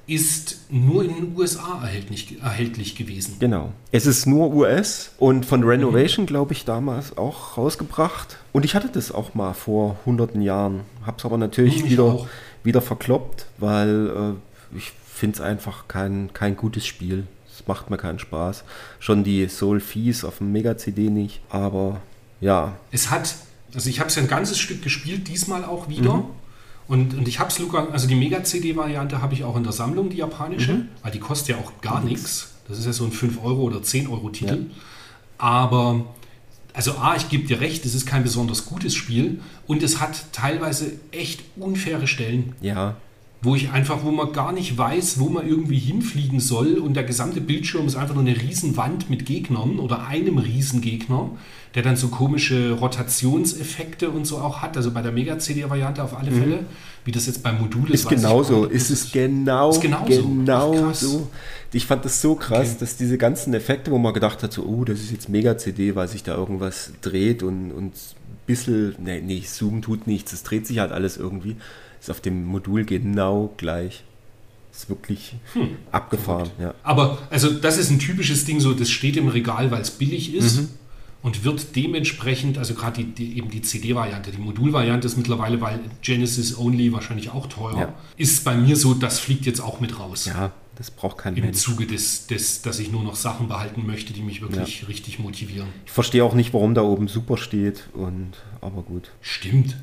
ist nur in den USA erhältlich, erhältlich gewesen. Genau. Es ist nur US und von Renovation, Mhm. glaube ich, damals auch rausgebracht. Und ich hatte das auch mal vor hunderten Jahren. Hab's aber natürlich Hm, ich wieder, auch. wieder verkloppt, weil äh, ich finde es einfach kein, kein gutes Spiel. Es macht mir keinen Spaß. Schon die Soul Fees auf dem Mega-CD nicht. Aber ja, Es hat, also ich habe es ja ein ganzes Stück gespielt, diesmal auch wieder. Mhm. Und, und ich habe es, Luca, also die Mega-CD-Variante habe ich auch in der Sammlung, die japanische, Mhm. weil die kostet ja auch gar nichts. Das ist ja so ein 5 Euro oder 10 Euro Titel. Aber, also A, ich gebe dir recht, es ist kein besonders gutes Spiel und es hat teilweise echt unfaire Stellen ja, wo ich einfach, wo man gar nicht weiß, wo man irgendwie hinfliegen soll und der gesamte Bildschirm ist einfach nur eine Riesenwand mit Gegnern oder einem Riesengegner, der dann so komische Rotationseffekte und so auch hat. Also bei der Mega-CD-Variante auf alle Fälle, wie das jetzt beim Modul ist. ist genauso. Ist es genau, Ist genauso. genau Ach, krass. so. Ich fand das so krass, Okay. dass diese ganzen Effekte, wo man gedacht hat, so, oh, das ist jetzt Mega-CD, weil sich da irgendwas dreht und, und ein bisschen, nee, nee, Zoom tut nichts, es dreht sich halt alles irgendwie. Ist auf dem Modul genau gleich. Ist wirklich Hm. abgefahren, ja. Aber also das ist ein typisches Ding, so das steht im Regal, weil es billig ist Mhm. und wird dementsprechend, also gerade eben die CD-Variante, die Modul-Variante ist mittlerweile, weil Genesis Only wahrscheinlich auch teurer, Ja. ist bei mir so, das fliegt jetzt auch mit raus. Ja, das braucht kein Im Mensch. Zuge des, des, dass ich nur noch Sachen behalten möchte, die mich wirklich richtig motivieren. Ich verstehe auch nicht, warum da oben super steht und, aber gut. Stimmt.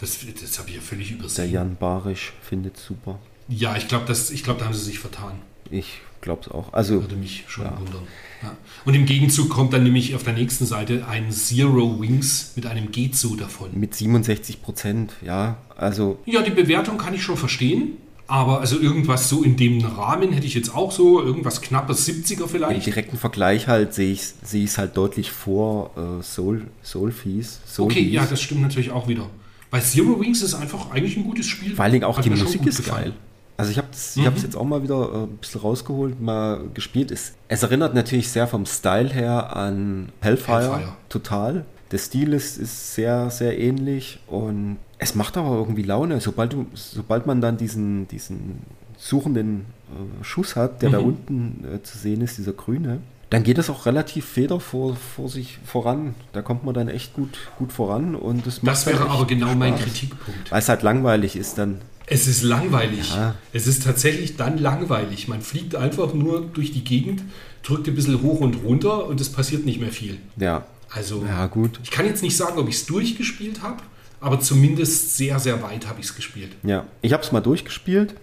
Das, das habe ich ja völlig Der übersehen. Jan Barisch findet super. Ja, ich glaube, glaub, da haben sie sich vertan. Ich glaube es auch. Also, Würde mich schon Ja. wundern. Ja. Und im Gegenzug kommt dann nämlich auf der nächsten Seite ein Zero Wings mit einem Gezo davon. mit 67 Prozent, ja. Also, Ja, die Bewertung kann ich schon verstehen. Aber also irgendwas so in dem Rahmen hätte ich jetzt auch so, irgendwas knappes 70er Im vielleicht. direkten Vergleich halt sehe ich es halt deutlich vor äh, Soul, Soulfies. Okay, Soulfies. ja, das stimmt natürlich auch wieder. Weil Zero Wings ist einfach eigentlich ein gutes Spiel. Vor allen Dingen auch Hat die Musik ist gefallen. geil. Also ich habe es hab's jetzt auch mal wieder äh, ein bisschen rausgeholt, mal gespielt. Es, es erinnert natürlich sehr vom Style her an Hellfire, Hellfire. total. Der Stil ist, ist sehr, sehr ähnlich und es macht aber irgendwie Laune, sobald, du, sobald man dann diesen, diesen suchenden äh, Schuss hat, der da Mhm. unten äh, zu sehen ist, dieser grüne, dann geht es auch relativ feder vor, vor sich voran. Da kommt man dann echt gut, gut voran und das macht Das wäre aber genau mein Spaß. Kritikpunkt. Weil es halt langweilig ist dann. Es ist langweilig. Ja. Es ist tatsächlich dann langweilig. Man fliegt einfach nur durch die Gegend, drückt ein bisschen hoch und runter und es passiert nicht mehr viel. Ja, Also, ja gut. ich kann jetzt nicht sagen, ob ich es durchgespielt habe, aber zumindest sehr, sehr weit habe ich es gespielt. Ja, ich habe es mal durchgespielt.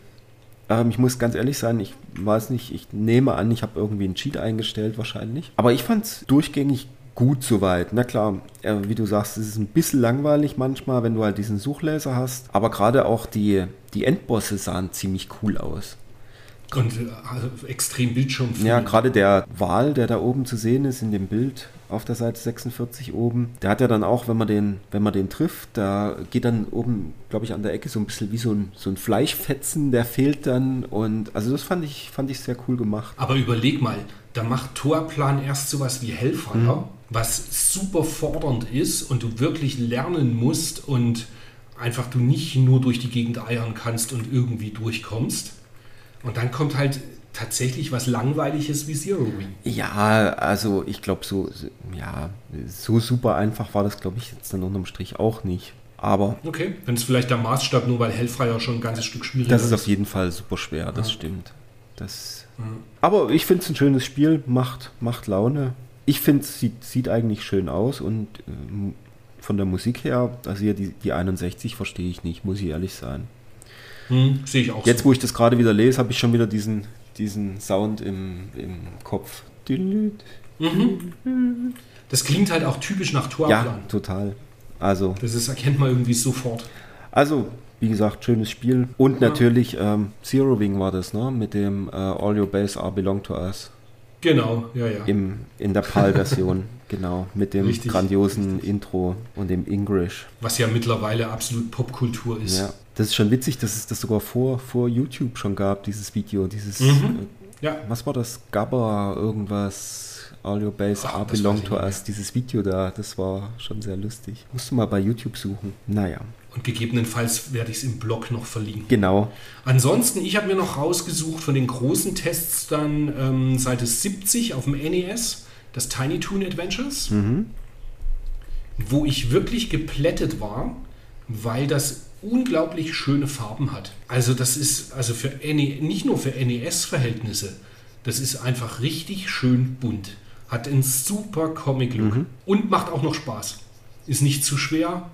Ähm, ich muss ganz ehrlich sein, ich weiß nicht, ich nehme an, ich habe irgendwie einen Cheat eingestellt wahrscheinlich. Aber ich fand es durchgängig gut soweit. Na klar, äh, wie du sagst, es ist ein bisschen langweilig manchmal, wenn du halt diesen Suchleser hast. Aber gerade auch die, die Endbosse sahen ziemlich cool aus. Und äh, extrem Bildschirm. Ja, gerade der Wal, der da oben zu sehen ist in dem Bild auf der Seite 46 oben, der hat ja dann auch, wenn man den, wenn man den trifft, da geht dann oben, glaube ich, an der Ecke so ein bisschen wie so ein, so ein Fleischfetzen, der fehlt dann. Und also das fand ich, fand ich sehr cool gemacht. Aber überleg mal, da macht Torplan erst sowas wie Hellfire, mhm. was super fordernd ist und du wirklich lernen musst und einfach du nicht nur durch die Gegend eiern kannst und irgendwie durchkommst. Und dann kommt halt tatsächlich was Langweiliges wie Zero Wing. Ja, also ich glaube, so, ja, so super einfach war das, glaube ich, jetzt dann unterm Strich auch nicht. Aber. Okay, wenn es vielleicht der Maßstab, nur weil Hellfire schon ein ganzes Stück schwieriger ist. Das ist auf jeden Fall super schwer, das ja. stimmt. Das, ja. Aber ich finde es ein schönes Spiel, macht, macht Laune. Ich finde es sieht, sieht eigentlich schön aus und äh, von der Musik her, also hier die, die 61 verstehe ich nicht, muss ich ehrlich sein. Hm, Sehe ich auch. Jetzt, so. wo ich das gerade wieder lese, habe ich schon wieder diesen, diesen Sound im, im Kopf. Mhm. Das klingt halt auch typisch nach Torplan. Ja, total. Also. Das ist, erkennt man irgendwie sofort. Also, wie gesagt, schönes Spiel. Und ja. natürlich ähm, Zero Wing war das, ne? Mit dem äh, All Your Base Are Belong to Us. Genau, ja, ja. Im, in der PAL-Version, genau. Mit dem richtig, grandiosen richtig. Intro und dem English. Was ja mittlerweile absolut Popkultur ist. Ja. Das ist schon witzig, dass es das sogar vor, vor YouTube schon gab, dieses Video, dieses, mhm. äh, ja. was war das? Gabba, irgendwas, All Your Base Are Belong to Us, dieses Video da, das war schon sehr lustig. Musst du mal bei YouTube suchen. Naja. Und gegebenenfalls werde ich es im Blog noch verlinken. Genau. Ansonsten, ich habe mir noch rausgesucht von den großen Tests dann ähm, Seite 70 auf dem NES, das Tiny Toon Adventures, mhm. wo ich wirklich geplättet war, weil das unglaublich schöne Farben hat. Also das ist also für NE, nicht nur für NES-Verhältnisse, das ist einfach richtig schön bunt. Hat einen super Comic-Look mhm. und macht auch noch Spaß. Ist nicht zu schwer,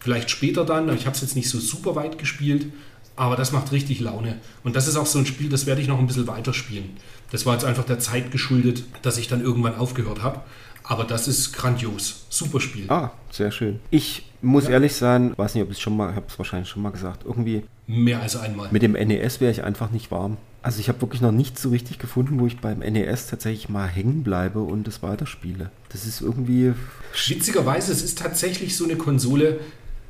vielleicht später dann. Ich habe es jetzt nicht so super weit gespielt, aber das macht richtig Laune. Und das ist auch so ein Spiel, das werde ich noch ein bisschen weiterspielen. Das war jetzt einfach der Zeit geschuldet, dass ich dann irgendwann aufgehört habe. Aber das ist grandios. Super Spiel. Ah, sehr schön. Ich muss ja. ehrlich sein, weiß nicht, ob ich es schon mal, habe es wahrscheinlich schon mal gesagt, irgendwie. Mehr als einmal. Mit dem NES wäre ich einfach nicht warm. Also ich habe wirklich noch nichts so richtig gefunden, wo ich beim NES tatsächlich mal hängen bleibe und es weiterspiele. Das ist irgendwie. Witzigerweise, es ist tatsächlich so eine Konsole,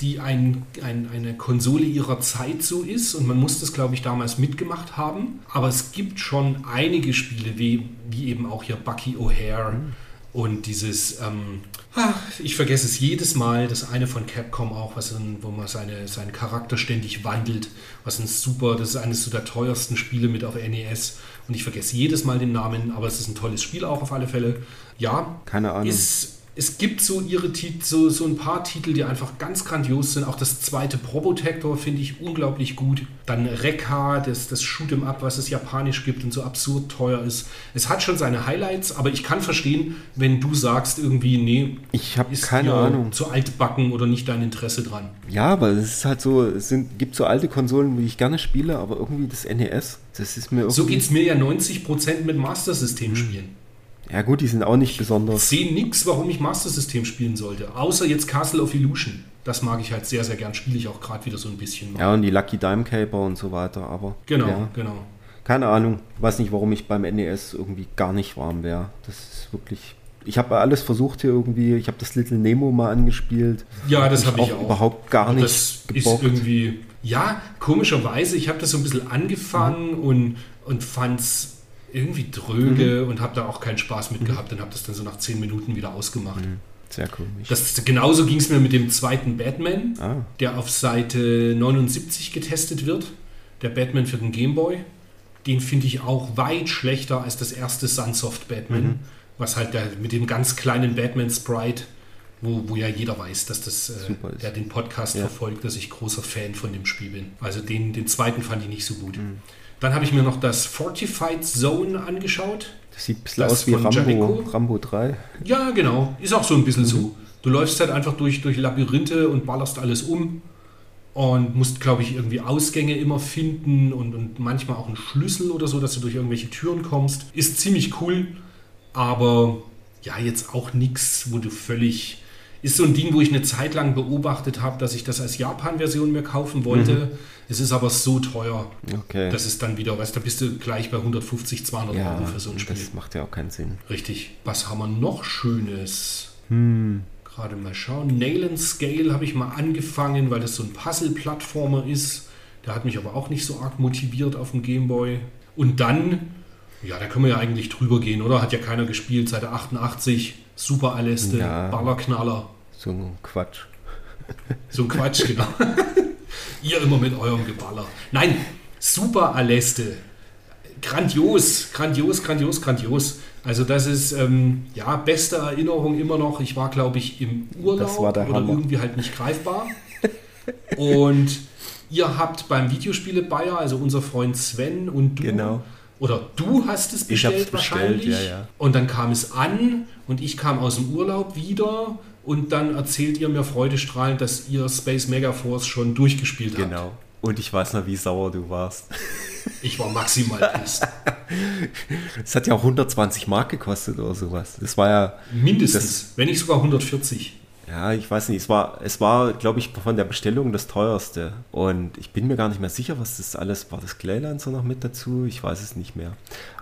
die ein, ein, eine Konsole ihrer Zeit so ist und man muss das, glaube ich, damals mitgemacht haben. Aber es gibt schon einige Spiele, wie, wie eben auch hier Bucky O'Hare. Mhm und dieses, ähm, ach, ich vergesse es jedes Mal, das eine von Capcom auch, was in, wo man seine, seinen Charakter ständig wandelt, was ein super, das ist eines so der teuersten Spiele mit auf NES. Und ich vergesse jedes Mal den Namen, aber es ist ein tolles Spiel auch auf alle Fälle. Ja, keine Ahnung. Ist, es gibt so ihre so, so ein paar Titel, die einfach ganz grandios sind. Auch das zweite Probotector finde ich unglaublich gut. Dann Rekka, das, das Shoot'em Up, was es japanisch gibt und so absurd teuer ist. Es hat schon seine Highlights, aber ich kann verstehen, wenn du sagst irgendwie, nee, ich habe keine Ahnung. Zu altbacken oder nicht dein Interesse dran. Ja, weil es ist halt so, es sind, gibt so alte Konsolen, wie ich gerne spiele, aber irgendwie das NES, das ist mir irgendwie... So geht es mir ja 90% mit Master System spielen. Ja gut, die sind auch nicht besonders. Ich sehe nichts, warum ich Master System spielen sollte. Außer jetzt Castle of Illusion. Das mag ich halt sehr, sehr gern. Spiele ich auch gerade wieder so ein bisschen. Mal. Ja, und die Lucky Dime Caper und so weiter. Aber genau, ja. genau. Keine Ahnung. Weiß nicht, warum ich beim NES irgendwie gar nicht warm wäre. Das ist wirklich ich habe alles versucht hier irgendwie. Ich habe das Little Nemo mal angespielt. Ja, das habe ich auch. Überhaupt gar nicht. Das gebockt. ist irgendwie. Ja, komischerweise. Ich habe das so ein bisschen angefangen mhm. und, und fand es irgendwie dröge mhm. und habe da auch keinen Spaß mit mhm. gehabt und habe das dann so nach zehn Minuten wieder ausgemacht. Mhm. Sehr komisch. Das, genauso ging es mir mit dem zweiten Batman, ah. der auf Seite 79 getestet wird. Der Batman für den Gameboy. Den finde ich auch weit schlechter als das erste Sunsoft Batman, mhm. was halt der, mit dem ganz kleinen Batman Sprite, wo, wo ja jeder weiß, dass das, äh, der den Podcast ja. verfolgt, dass ich großer Fan von dem Spiel bin. Also den, den zweiten fand ich nicht so gut. Dann habe ich mir noch das Fortified Zone angeschaut. Das sieht ein bisschen aus wie Rambo, Rambo 3. Ja, genau. Ist auch so ein bisschen mhm. so. Du läufst halt einfach durch, durch Labyrinthe und ballerst alles um und musst, glaube ich, irgendwie Ausgänge immer finden und, und manchmal auch einen Schlüssel oder so, dass du durch irgendwelche Türen kommst. Ist ziemlich cool, aber ja, jetzt auch nichts, wo du völlig ist so ein Ding, wo ich eine Zeit lang beobachtet habe, dass ich das als Japan-Version mir kaufen wollte. Mhm. Es ist aber so teuer, Okay. dass es dann wieder, weißt du, da bist du gleich bei 150, 200 ja, Euro für so ein Spiel. das macht ja auch keinen Sinn. Richtig. Was haben wir noch Schönes? Hm. Gerade mal schauen. Nail and Scale habe ich mal angefangen, weil das so ein Puzzle-Plattformer ist. Der hat mich aber auch nicht so arg motiviert auf dem Gameboy. Und dann, ja, da können wir ja eigentlich drüber gehen, oder? Hat ja keiner gespielt seit der 88. Super Aleste, Ja. Ballerknaller. So ein Quatsch. So ein Quatsch, genau. Ihr immer mit eurem Geballer. Nein, Super Aleste. Grandios, grandios, grandios, grandios. Also das ist, ähm, ja, beste Erinnerung immer noch. Ich war, glaube ich, im Urlaub oder Hammer. irgendwie halt nicht greifbar. und ihr habt beim Videospiele Bayer, also unser Freund Sven und du, Genau. oder du hast es Ich bestellt bestellt, wahrscheinlich. ja, ja. Und dann kam es an und ich kam aus dem Urlaub wieder und dann erzählt ihr mir freudestrahlend, dass ihr Space Megaforce schon durchgespielt habt. Genau. Und ich weiß noch, wie sauer du warst. Ich war maximal pissed. Es hat ja auch 120 Mark gekostet oder sowas. Das war ja, Mindestens, wenn nicht sogar 140. ja, ich weiß nicht, es war, es war, glaube ich, von der Bestellung das teuerste. Und ich bin mir gar nicht mehr sicher, was das alles war. Das Claylancer noch mit dazu? Ich weiß es nicht mehr.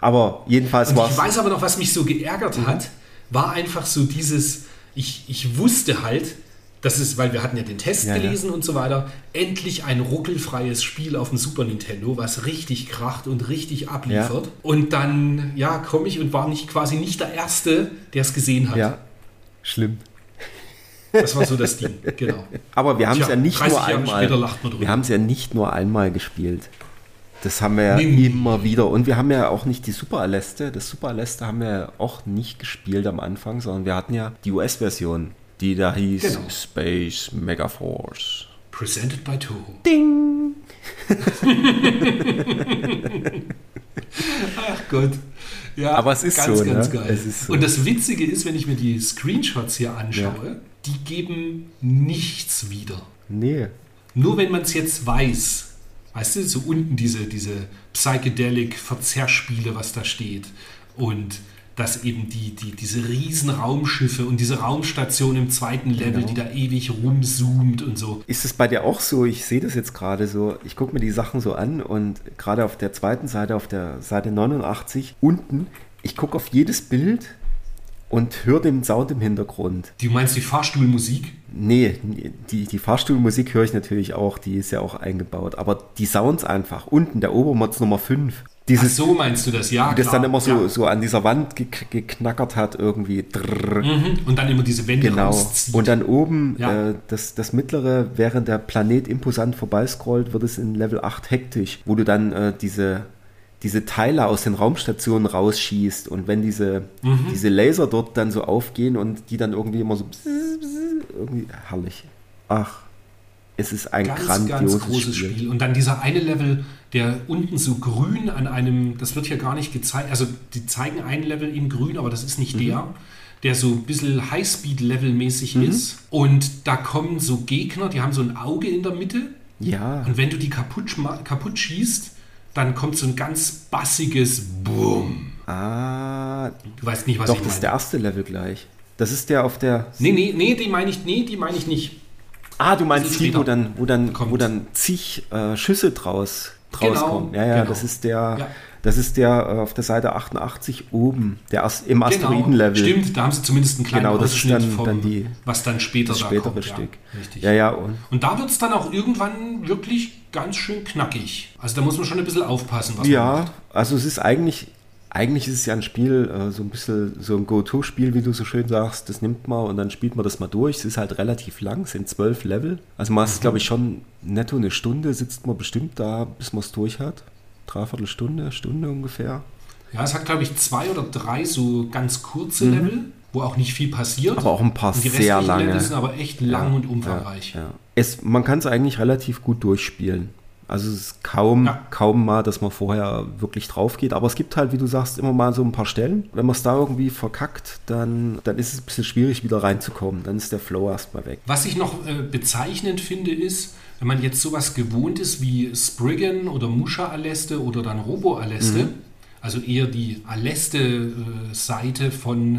Aber jedenfalls war ich weiß aber noch, was mich so geärgert Mhm. hat, war einfach so dieses, ich, ich wusste halt, das ist, weil wir hatten ja den Test Ja, ja. gelesen und so weiter, endlich ein ruckelfreies Spiel auf dem Super Nintendo, was richtig kracht und richtig abliefert. Und dann, ja, komme ich und war nicht quasi nicht der Erste, der es gesehen hat. ja, schlimm. Das war so das Ding, genau. Aber wir haben es ja nicht 30 nur Jahre einmal. später lacht man drüber. Wir haben es ja nicht nur einmal gespielt. Das haben wir ja Nee, immer wieder. Und wir haben ja auch nicht die Super Aleste. Das Super Aleste haben wir ja auch nicht gespielt am Anfang, sondern wir hatten ja die US-Version, die da hieß Genau. Space Megaforce. Presented by Toho. Ding! Ach Gott. Ja, Aber es ist ganz, so, ganz ne? geil. So. Und das Witzige ist, wenn ich mir die Screenshots hier anschaue, die geben nichts wieder. Nee. Nur wenn man es jetzt weiß, weißt du, so unten diese, diese Psychedelic-Verzerrspiele, was da steht. Und dass eben die, die, diese riesen Raumschiffe und diese Raumstation im zweiten Level, Genau. die da ewig rumzoomt und so. Ist es bei dir auch so? Ich sehe das jetzt gerade so. Ich gucke mir die Sachen so an und gerade auf der zweiten Seite, auf der Seite 89, unten, ich gucke auf jedes Bild und höre den Sound im Hintergrund. Du meinst die Fahrstuhlmusik? Nee, die, die Fahrstuhlmusik höre ich natürlich auch, die ist ja auch eingebaut. Aber die Sounds einfach, unten, der Obermods Nummer 5, Ach dieses, so meinst du das, ja. das klar. dann immer so, Ja. so an dieser Wand gek geknackert hat, irgendwie. Mhm. Und dann immer diese Wände Genau. rauszieht. Und dann oben Ja. äh, das, das mittlere, während der Planet imposant vorbeiscrollt, wird es in Level 8 hektisch, wo du dann äh, diese, diese Teile aus den Raumstationen rausschießt und wenn diese, Mhm. diese Laser dort dann so aufgehen und die dann irgendwie immer so irgendwie herrlich. Ach, es ist ein ganz, grandioses ganz großes Spiel. Spiel. Und dann dieser eine Level, der unten so grün an einem, das wird ja gar nicht gezeigt, also die zeigen einen Level in grün, aber das ist nicht Mhm. der, der so ein bisschen Highspeed-Level-mäßig ist. Und da kommen so Gegner, die haben so ein Auge in der Mitte. Ja, Und wenn du die kaputt, kaputt schießt, dann kommt so ein ganz bassiges Boom. ah, Du weißt nicht, was doch, ich das ist meine. der erste Level gleich. Das ist der auf der Nee, nee, nee, die meine ich, nee, die meine ich nicht. Ah, du meinst die, wo dann, wo dann, Kommt. wo dann zig äh, Schüsse draus, draus Genau, kommen. Ja, ja, genau. das ist der, Ja. Das ist der äh, auf der Seite 88 oben, der Ast im Asteroidenlevel. Genau, stimmt, da haben sie zumindest einen kleinen Genau, das ist Ausschnitt dann- vom, dann die- was dann später Das da spätere kommt. Stück. Ja, richtig. Ja, ja, und Und da wird es dann auch irgendwann wirklich ganz schön knackig. Also da muss man schon ein bisschen aufpassen, was man ja, macht. also es ist eigentlich, eigentlich ist es ja ein Spiel, äh, so ein bisschen so ein Go-To-Spiel, wie du so schön sagst. Das nimmt man und dann spielt man das mal durch. Es ist halt relativ lang, es sind zwölf Level. Also man Mhm. ist, glaube ich, schon netto eine Stunde, sitzt man bestimmt da, bis man es durch hat. Dreiviertel Stunde, Stunde ungefähr. Ja, es hat, glaube ich, zwei oder drei so ganz kurze Level, wo auch nicht viel passiert. Mhm. Aber auch ein paar Und die sehr lange. Level sind aber echt lang und umfangreich. Ja. Es, man kann es eigentlich relativ gut durchspielen. Also es ist kaum, Ja. kaum mal, dass man vorher wirklich drauf geht. Aber es gibt halt, wie du sagst, immer mal so ein paar Stellen. Wenn man es da irgendwie verkackt, dann, dann ist es ein bisschen schwierig, wieder reinzukommen. Dann ist der Flow erstmal weg. Was ich noch äh, bezeichnend finde, ist, wenn man jetzt sowas gewohnt ist wie Spriggan oder Musha-Aleste oder dann Robo-Aleste, Mhm. also eher die Aleste-Seite von,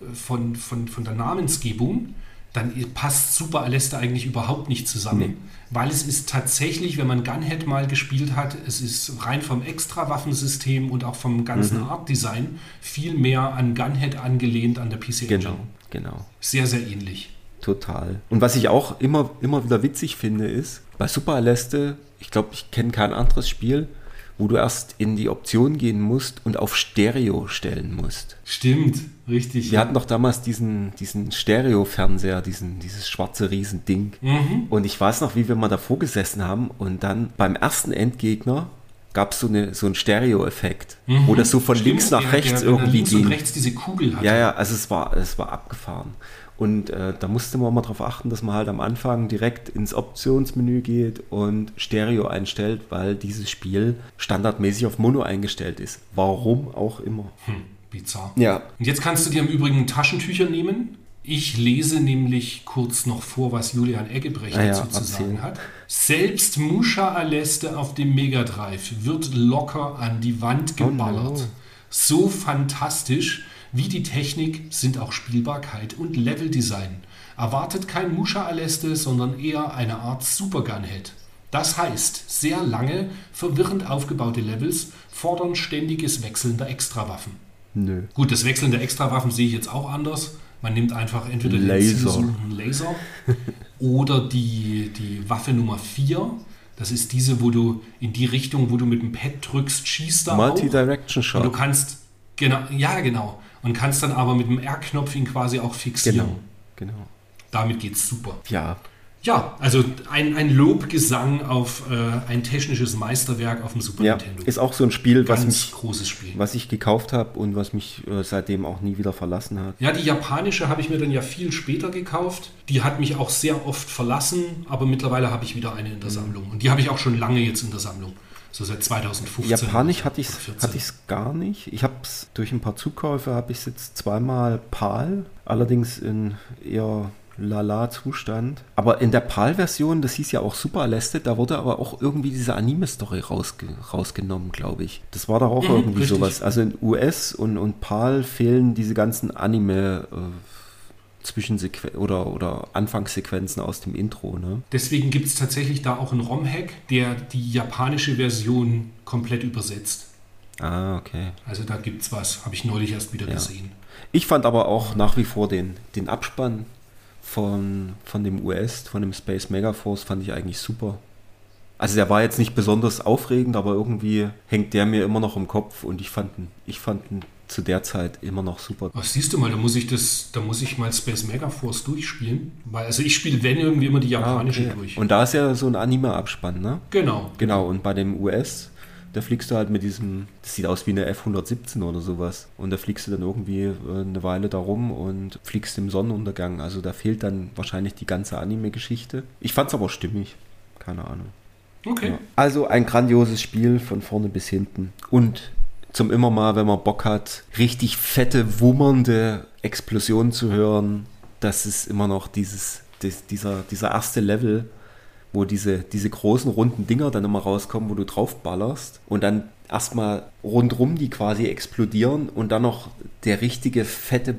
äh, von, von, von der Namensgebung, dann passt Super Aleste eigentlich überhaupt nicht zusammen. Nee. Weil es ist tatsächlich, wenn man Gunhead mal gespielt hat, es ist rein vom Extra-Waffensystem und auch vom ganzen mhm. Art-Design viel mehr an Gunhead angelehnt an der PC Engine. Genau, genau. Sehr, sehr ähnlich. Total. Und was ich auch immer, immer wieder witzig finde, ist, bei Super Aleste, ich glaube, ich kenne kein anderes Spiel, wo du erst in die Option gehen musst und auf Stereo stellen musst. Stimmt, richtig. Wir ja. hatten doch damals diesen, diesen Stereo-Fernseher, diesen, dieses schwarze Riesending. Mhm. Und ich weiß noch, wie wir mal davor gesessen haben und dann beim ersten Endgegner gab es so, eine, so einen Stereo-Effekt, mhm. wo das so von Stimmt, links nach der, rechts der, irgendwie links ging. Und rechts diese Kugel hatte. Ja, ja, also es war, es war abgefahren. Und äh, da musste man mal darauf achten, dass man halt am Anfang direkt ins Optionsmenü geht und Stereo einstellt, weil dieses Spiel standardmäßig auf Mono eingestellt ist. Warum auch immer. Hm, bizarr. Ja. Und jetzt kannst du dir im Übrigen Taschentücher nehmen. Ich lese nämlich kurz noch vor, was Julian Eggebrecht ah, dazu ja, zu sagen hat. Selbst Musha Aleste auf dem Mega Drive wird locker an die Wand geballert. Oh no. So fantastisch wie die Technik sind auch Spielbarkeit und Leveldesign. Erwartet kein Musha Aleste, sondern eher eine Art Supergun-Head. Das heißt, sehr lange, verwirrend aufgebaute Levels fordern ständiges Wechseln der Extrawaffen. Nö. Gut, das Wechseln der Extrawaffen sehe ich jetzt auch anders. Man nimmt einfach entweder Laser. den Laser oder die, die Waffe Nummer 4. Das ist diese, wo du in die Richtung, wo du mit dem Pad drückst, schießt da Multi-Direction Shot. Und du kannst, genau, ja genau und kannst dann aber mit dem R-Knopf ihn quasi auch fixieren. Genau, genau. Damit geht's super. Ja. Ja, also ein, ein Lobgesang auf äh, ein technisches Meisterwerk auf dem Super ja, Nintendo. Ist auch so ein Spiel, Ganz was mich, großes Spiel. was ich gekauft habe und was mich äh, seitdem auch nie wieder verlassen hat. Ja, die japanische habe ich mir dann ja viel später gekauft. Die hat mich auch sehr oft verlassen, aber mittlerweile habe ich wieder eine in der mhm. Sammlung. Und die habe ich auch schon lange jetzt in der Sammlung. So seit 2015. Japanisch hatte ich es gar nicht. Ich habe es durch ein paar Zukäufe habe ich es jetzt zweimal PAL, allerdings in eher Lala-Zustand. Aber in der PAL-Version, das hieß ja auch Super Aleste, da wurde aber auch irgendwie diese Anime-Story rausge rausgenommen, glaube ich. Das war doch auch mhm, irgendwie richtig. sowas. Also in US und, und PAL fehlen diese ganzen Anime- äh, Zwischensequenzen oder, oder Anfangssequenzen aus dem Intro. Ne? Deswegen gibt es tatsächlich da auch einen ROM-Hack, der die japanische Version komplett übersetzt. Ah, okay. Also da gibt es was, habe ich neulich erst wieder ja. gesehen. Ich fand aber auch nach wie vor den, den Abspann von, von dem US, von dem Space Megaforce, fand ich eigentlich super. Also der war jetzt nicht besonders aufregend, aber irgendwie hängt der mir immer noch im Kopf und ich fand, ich fand ihn zu der Zeit immer noch super. Was siehst du mal, da muss ich das, da muss ich mal Space Megaforce durchspielen. Weil, also ich spiele, wenn irgendwie immer die japanische ah, okay. durch. Und da ist ja so ein Anime-Abspann, ne? Genau. Genau, und bei dem US, da fliegst du halt mit diesem, das sieht aus wie eine F-117 oder sowas. Und da fliegst du dann irgendwie äh, eine Weile da rum und fliegst im Sonnenuntergang. Also da fehlt dann wahrscheinlich die ganze Anime-Geschichte. Ich fand's aber stimmig. Keine Ahnung. Okay. Ja. Also ein grandioses Spiel von vorne bis hinten. Und zum immer mal, wenn man Bock hat, richtig fette, wummernde Explosionen zu hören. Das ist immer noch dieses, das, dieser, dieser erste Level, wo diese, diese großen runden Dinger dann immer rauskommen, wo du drauf ballerst und dann erstmal rundrum die quasi explodieren und dann noch der richtige fette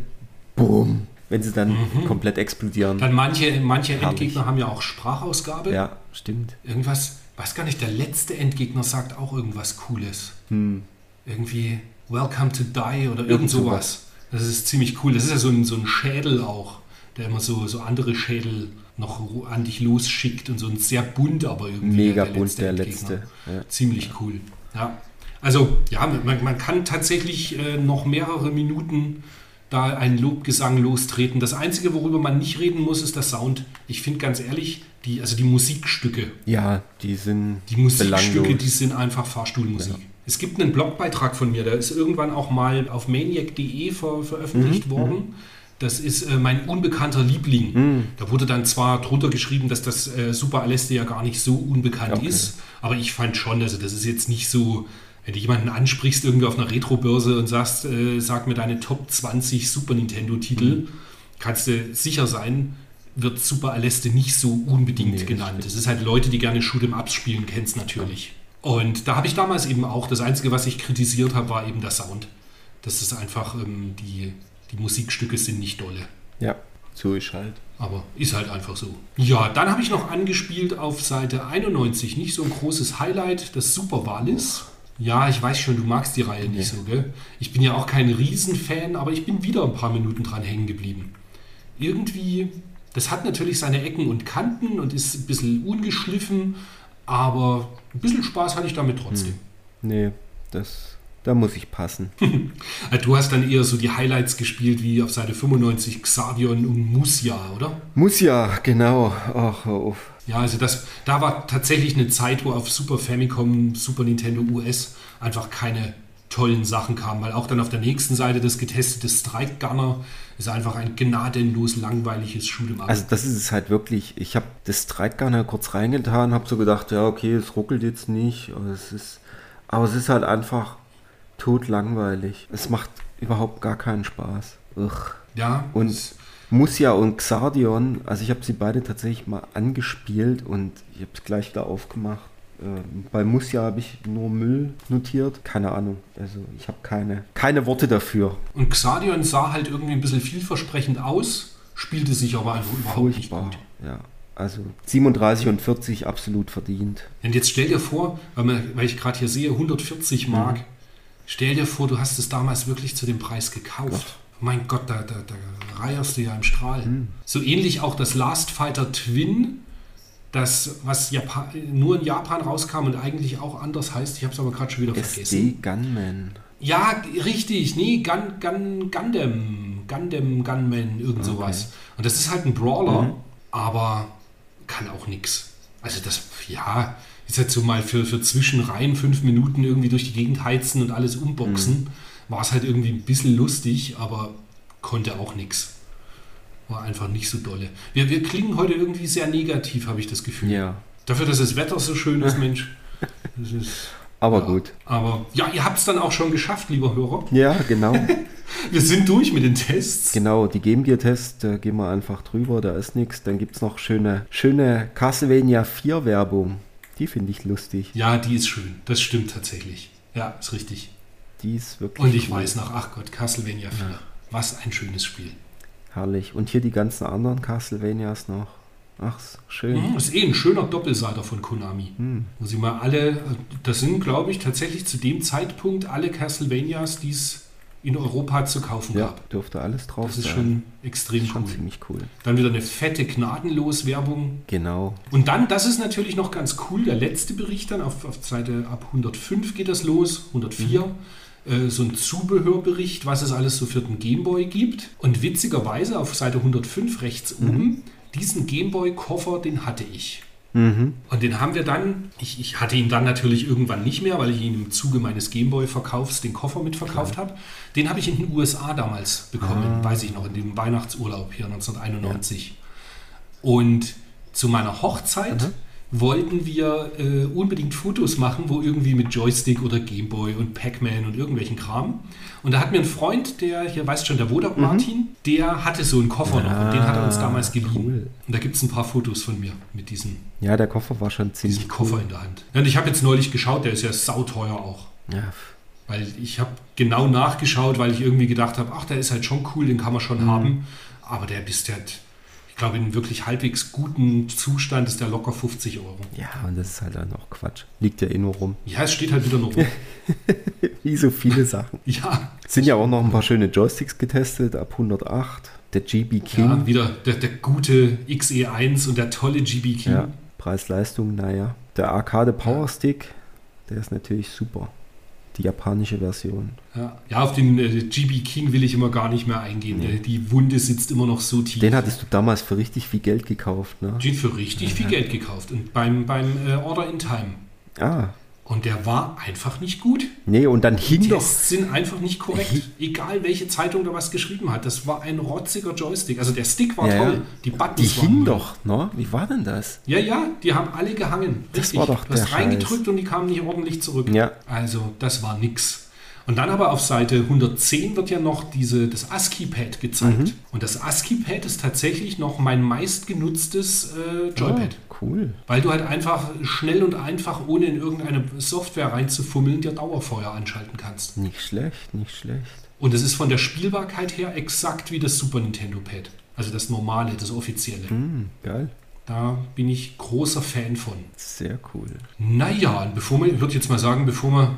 Boom, wenn sie dann mhm. komplett explodieren. Dann manche, manche Endgegner haben ja auch Sprachausgabe. Ja, stimmt. Irgendwas, weiß gar nicht, der letzte Endgegner sagt auch irgendwas Cooles. Hm irgendwie Welcome to Die oder irgend sowas. Das ist ziemlich cool. Das ist ja so ein, so ein Schädel auch, der immer so, so andere Schädel noch an dich losschickt und so ein sehr bunt, aber irgendwie. Mega der bunt, der letzte. Ja. Ziemlich cool. Ja. Also, ja, man, man kann tatsächlich äh, noch mehrere Minuten da einen Lobgesang lostreten. Das Einzige, worüber man nicht reden muss, ist der Sound. Ich finde ganz ehrlich, die, also die Musikstücke. Ja, die sind. Die Musikstücke, belanglos. die sind einfach Fahrstuhlmusik. Ja. Es gibt einen Blogbeitrag von mir, der ist irgendwann auch mal auf maniac.de ver veröffentlicht mhm. worden. Mhm. Das ist äh, mein unbekannter Liebling. Mhm. Da wurde dann zwar drunter geschrieben, dass das äh, Super Aleste ja gar nicht so unbekannt okay. ist, aber ich fand schon, also das ist jetzt nicht so, wenn du jemanden ansprichst irgendwie auf einer Retro-Börse und sagst, äh, sag mir deine Top 20 Super Nintendo-Titel, mhm. kannst du sicher sein, wird Super Aleste nicht so unbedingt nee, genannt. Es ist halt Leute, die gerne Shoot'em Ups spielen, kennst natürlich. Und da habe ich damals eben auch, das Einzige, was ich kritisiert habe, war eben der Sound. Das ist einfach, ähm, die, die Musikstücke sind nicht dolle. Ja. So ist halt. Aber ist halt einfach so. Ja, dann habe ich noch angespielt auf Seite 91, nicht so ein großes Highlight, das Super Valis. Ja, ich weiß schon, du magst die Reihe nicht so, gell? Ich bin ja auch kein Riesenfan, aber ich bin wieder ein paar Minuten dran hängen geblieben. Irgendwie, das hat natürlich seine Ecken und Kanten und ist ein bisschen ungeschliffen, aber ein bisschen Spaß hatte ich damit trotzdem. Nee, das, da muss ich passen. Also Du hast dann eher so die Highlights gespielt, wie auf Seite 95 Xadion und Musia, oder? Muss ja, genau. Ach, hör auf. Ja, also das, da war tatsächlich eine Zeit, wo auf Super Famicom, Super Nintendo US einfach keine tollen Sachen kamen, weil auch dann auf der nächsten Seite das getestete Strike Gunner ist einfach ein gnadenlos langweiliges Shoot'em Up. Also das ist es halt wirklich. Ich habe das Streitgarner kurz reingetan, habe so gedacht, ja okay, es ruckelt jetzt nicht, aber es ist, aber es ist halt einfach tot langweilig. Es macht überhaupt gar keinen Spaß. Ugh. ja, Und Musia und Xardion, also ich habe sie beide tatsächlich mal angespielt und ich habe es gleich wieder aufgemacht. Ähm, Bei Musia habe ich nur Müll notiert. Keine Ahnung. Also ich habe keine, keine Worte dafür. und Xadion sah halt irgendwie ein bisschen vielversprechend aus, spielte sich aber einfach überhaupt nicht Furchtbar. gut. Ja. Also 37 und 40 absolut verdient. Und jetzt stell dir vor, weil, man, weil ich gerade hier sehe, 140 Mark, stell dir vor, du hast es damals wirklich zu dem Preis gekauft. Mein Gott, da, da, da reierst du ja im Strahl. So ähnlich auch das Last Fighter Twin, das, was Japan, nur in Japan rauskam und eigentlich auch anders heißt. Ich habe es aber gerade schon wieder vergessen. SD Gunman. Ja, richtig. Nee, Gun, Gun, Gundam. Gundam, Gunman, irgend sowas. Und das ist halt ein Brawler, aber kann auch nix. Also das, ja, ist halt so mal für, für Zwischenreihen fünf Minuten irgendwie durch die Gegend heizen und alles umboxen. War es halt irgendwie ein bisschen lustig, aber konnte auch nix. War einfach nicht so dolle. Wir, wir klingen heute irgendwie sehr negativ, habe ich das Gefühl. Ja. Dafür, dass das Wetter so schön ist, Mensch. Ist, Aber ja. gut. Aber ja, ihr habt es dann auch schon geschafft, lieber Hörer. Ja, genau. Wir sind durch mit den Tests. genau, die Game Gear Test, da gehen wir einfach drüber, da ist nichts. Dann gibt es noch schöne, schöne Castlevania 4 Werbung. Die finde ich lustig. Ja, die ist schön. Das stimmt tatsächlich. Ja, ist richtig. Die ist wirklich Und ich cool. weiß noch, ach Gott, Castlevania 4. Was ein schönes Spiel. Herrlich. Und hier die ganzen anderen Castlevanias noch. Ach, schön. Mhm, ist eh ein schöner Doppelseiter von Konami. Wo sie mal alle, das sind, glaube ich, tatsächlich zu dem Zeitpunkt alle Castlevanias, die es in Europa zu kaufen Ja, gab. dürfte alles drauf Das ist sein. schon extrem schon cool. ziemlich cool. Dann wieder eine fette Gnadenlos-Werbung Genau. Und dann, das ist natürlich noch ganz cool, der letzte Bericht dann, auf, auf Seite ab 105 geht das los, 104, äh, so ein Zubehörbericht, was es alles so für den Gameboy gibt. Und witzigerweise auf Seite 105 rechts oben, diesen Gameboy-Koffer, den hatte ich. Mhm. Und den haben wir dann, ich, ich hatte ihn dann natürlich irgendwann nicht mehr, weil ich ihn im Zuge meines Gameboy-Verkaufs den Koffer mitverkauft habe. Den habe ich in den USA damals bekommen, weiß ich noch, in dem Weihnachtsurlaub hier 1991. Und zu meiner Hochzeit wollten wir äh, unbedingt Fotos machen, wo irgendwie mit Joystick oder Gameboy und Pac-Man und irgendwelchen Kram. Und da hat mir ein Freund, der hier weißt schon, der Wodak Martin, der hatte so einen Koffer noch und den hat er uns damals geliehen. cool. Und da gibt es ein paar Fotos von mir mit diesem Ja, der Koffer war schon ziemlich diesen Koffer in der Hand. Ja, Und ich habe jetzt neulich geschaut, der ist ja sauteuer auch. Ja, Weil ich habe genau nachgeschaut, weil ich irgendwie gedacht habe, ach, der ist halt schon cool, den kann man schon haben. Aber der ist halt, ich glaube, in wirklich halbwegs guten Zustand ist der locker 50 Euro. ja, und das ist halt dann auch Quatsch. Liegt ja eh nur rum. Ja, es steht halt wieder noch rum. Wie so viele Sachen. ja, Sind ja auch noch ein paar schöne Joysticks getestet, ab 108. Der GB King. ja, wieder der, der gute XE1 und der tolle GB King. Ja, Preis-Leistung, naja. Der Arcade Power Stick, der ist natürlich super. Die japanische Version. Ja, ja auf den äh, GB King will ich immer gar nicht mehr eingehen. Nee. Die Wunde sitzt immer noch so tief. Den hattest du damals für richtig viel Geld gekauft, ne? Den für richtig viel Geld gekauft. Und beim, beim äh, Order in Time. Ah, Und der war einfach nicht gut. nee, und dann Die hing doch. Tests sind einfach nicht korrekt. Egal welche Zeitung da was geschrieben hat. Das war ein rotziger Joystick. Also der Stick war Ja, toll. Die Buttons Die waren hing doch, ne? Wie war denn das? Ja, ja, die haben alle gehangen. Das war doch Du hast der reingedrückt und die kamen nicht ordentlich zurück. Ja. Also das war nix. Und dann aber auf Seite 110 wird ja noch diese, das ASCII-Pad gezeigt. Mhm. Und das ASCII-Pad ist tatsächlich noch mein meistgenutztes äh, Joypad. Ah, cool. Weil du halt einfach schnell und einfach, ohne in irgendeine Software reinzufummeln, dir Dauerfeuer anschalten kannst. Nicht schlecht, nicht schlecht. Und es ist von der Spielbarkeit her exakt wie das Super Nintendo Pad. Also das normale, das offizielle. Hm, geil. Da bin ich großer Fan von. Sehr cool. Naja, und bevor wir, ich würde jetzt mal sagen, bevor wir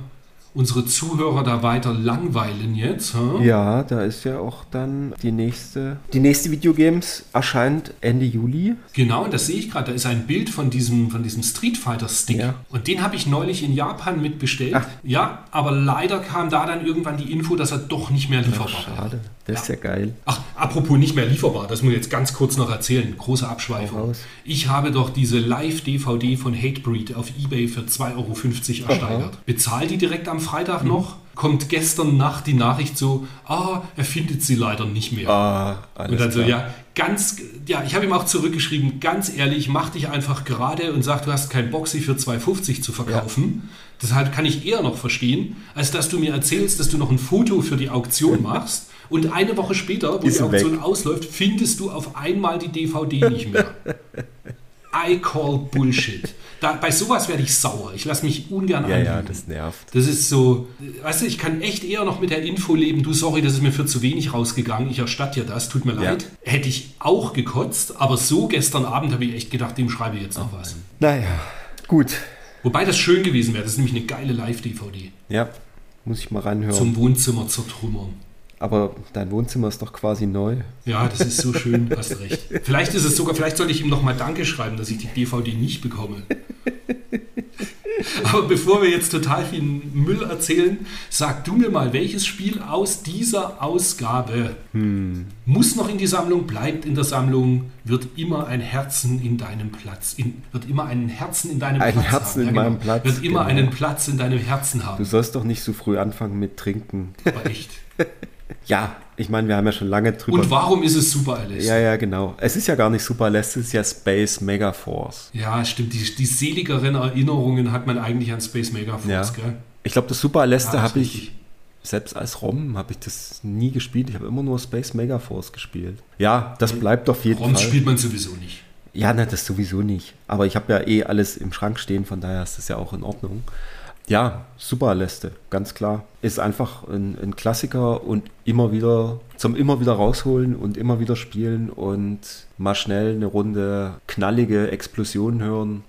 unsere Zuhörer da weiter langweilen jetzt. Hm? Ja, da ist ja auch dann die nächste. Die nächste Videogames erscheint Ende Juli. Genau, und das sehe ich gerade. Da ist ein Bild von diesem, von diesem Street Fighter Stick. Ja. Und den habe ich neulich in Japan mitbestellt. Ach. Ja, aber leider kam da dann irgendwann die Info, dass er doch nicht mehr lieferbar war. Schade. Das ist ja geil. Ach, apropos nicht mehr lieferbar, das muss ich jetzt ganz kurz noch erzählen. Große Abschweifung. Ich habe doch diese Live-DVD von Hatebreed auf Ebay für 2,50 Euro ersteigert. Bezahl die direkt am Freitag Mhm. noch. Kommt gestern Nacht die Nachricht so, ah, er findet sie leider nicht mehr. Ah, alles Und dann so, klar. ja, ganz, ja, ich habe ihm auch zurückgeschrieben, ganz ehrlich, mach dich einfach gerade und sag, du hast keinen Bock, sie für 2,50 zu verkaufen. Deshalb kann ich eher noch verstehen, als dass du mir erzählst, dass du noch ein Foto für die Auktion machst und eine Woche später, wo Ist die sie weg. Auktion ausläuft, findest du auf einmal die DVD nicht mehr. I call Bullshit. Da, bei sowas werde ich sauer. Ich lasse mich ungern Ja, ja, anlügen. das nervt. Das ist so, weißt du, ich kann echt eher noch mit der Info leben, du, sorry, das ist mir für zu wenig rausgegangen, ich erstatte dir das, tut mir Ja. leid. Hätte ich auch gekotzt, aber so gestern Abend habe ich echt gedacht, dem schreibe ich jetzt noch was. Naja, gut. Wobei das schön gewesen wäre, das ist nämlich eine geile Live-DVD Ja, muss ich mal reinhören. zum Wohnzimmer zertrümmern. Aber dein Wohnzimmer ist doch quasi neu. Ja, das ist so schön, hast recht. Vielleicht ist es sogar, vielleicht sollte ich ihm nochmal Danke schreiben, dass ich die DVD nicht bekomme. Aber bevor wir jetzt total viel Müll erzählen, sag du mir mal, welches Spiel aus dieser Ausgabe muss noch in die Sammlung, bleibt in der Sammlung, wird immer ein Herzen in deinem Platz, in, wird immer ein Herzen in deinem Ein Platz Herzen haben. in meinem Platz, Wird immer genau. einen Platz in deinem Herzen Du haben. sollst doch nicht so früh anfangen mit Trinken. Aber echt. Ja, ich meine, wir haben ja schon lange drüber. Und warum ist es super, Alice? ja, ja, genau. Es ist ja gar nicht Super Less, es ist ja Space Mega Force. Ja, stimmt. Die, die seligeren Erinnerungen hat man eigentlich an Space Megaforce, Ja. gell? Ich glaube, das Super Leste Ja, habe ich, selbst als ROM, habe ich das nie gespielt. Ich habe immer nur Space Mega Force gespielt. Ja, das bleibt auf jeden ROMs Fall. spielt man sowieso nicht. Ja, ne, das sowieso nicht. Aber ich habe ja eh alles im Schrank stehen, von daher ist das ja auch in Ordnung. Ja, super Leste, ganz klar. Ist einfach ein, ein Klassiker und immer wieder zum immer wieder rausholen und immer wieder spielen und mal schnell eine Runde knallige Explosionen hören,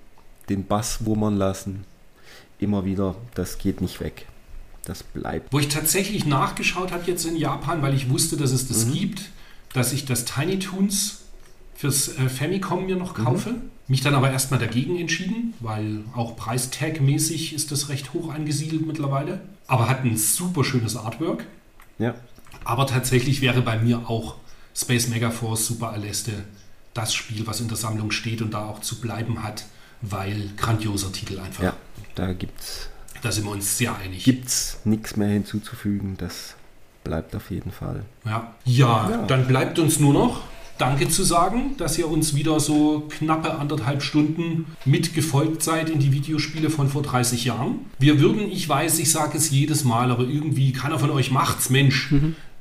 den Bass wummern lassen. Immer wieder, das geht nicht weg. Das bleibt. Wo ich tatsächlich nachgeschaut habe jetzt in Japan, weil ich wusste, dass es Mhm. das gibt, dass ich das Tiny Toons fürs äh, Famicom mir noch kaufe. Mhm. Mich dann aber erstmal dagegen entschieden, weil auch Preistag-mäßig ist das recht hoch angesiedelt mittlerweile. Aber hat ein super schönes Artwork. Ja, Aber tatsächlich wäre bei mir auch Space Megaforce Super Aleste das Spiel, was in der Sammlung steht und da auch zu bleiben hat, weil grandioser Titel einfach. ja, da gibt's Da sind wir uns sehr einig. gibt's nichts mehr hinzuzufügen. Das bleibt auf jeden Fall. Ja. Ja, Ja. dann bleibt uns nur noch Danke zu sagen, dass ihr uns wieder so knappe anderthalb Stunden mitgefolgt seid in die Videospiele von vor 30 Jahren. Wir würden, ich weiß, ich sage es jedes Mal, aber irgendwie keiner von euch macht's, Mensch.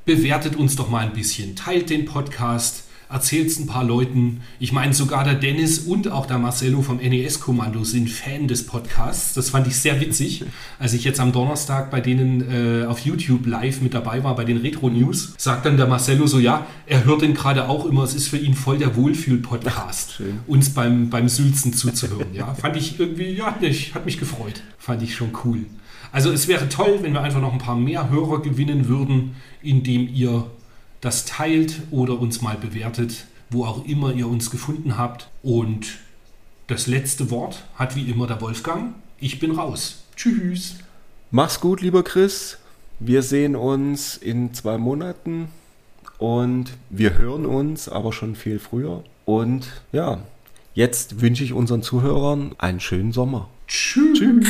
Bewertet uns doch mal ein bisschen, teilt den Podcast, erzählt es ein paar Leuten. Ich meine, sogar der Dennis und auch der Marcello vom NES-Kommando sind Fan des Podcasts. Das fand ich sehr witzig, als ich jetzt am Donnerstag bei denen äh, auf YouTube live mit dabei war, bei den Retro News, sagt dann der Marcello so, ja, er hört den gerade auch immer, es ist für ihn voll der Wohlfühl-Podcast, uns beim, beim Sülzen zuzuhören. Ja, fand ich irgendwie, ja, ich, hat mich gefreut. Fand ich schon cool. Also es wäre toll, wenn wir einfach noch ein paar mehr Hörer gewinnen würden, indem ihr das teilt oder uns mal bewertet, wo auch immer ihr uns gefunden habt. Und das letzte Wort hat wie immer der Wolfgang. Ich bin raus. Tschüss. Mach's gut, lieber Chris. Wir sehen uns in zwei Monaten und wir hören uns aber schon viel früher. Und ja, jetzt wünsche ich unseren Zuhörern einen schönen Sommer. Tschüss.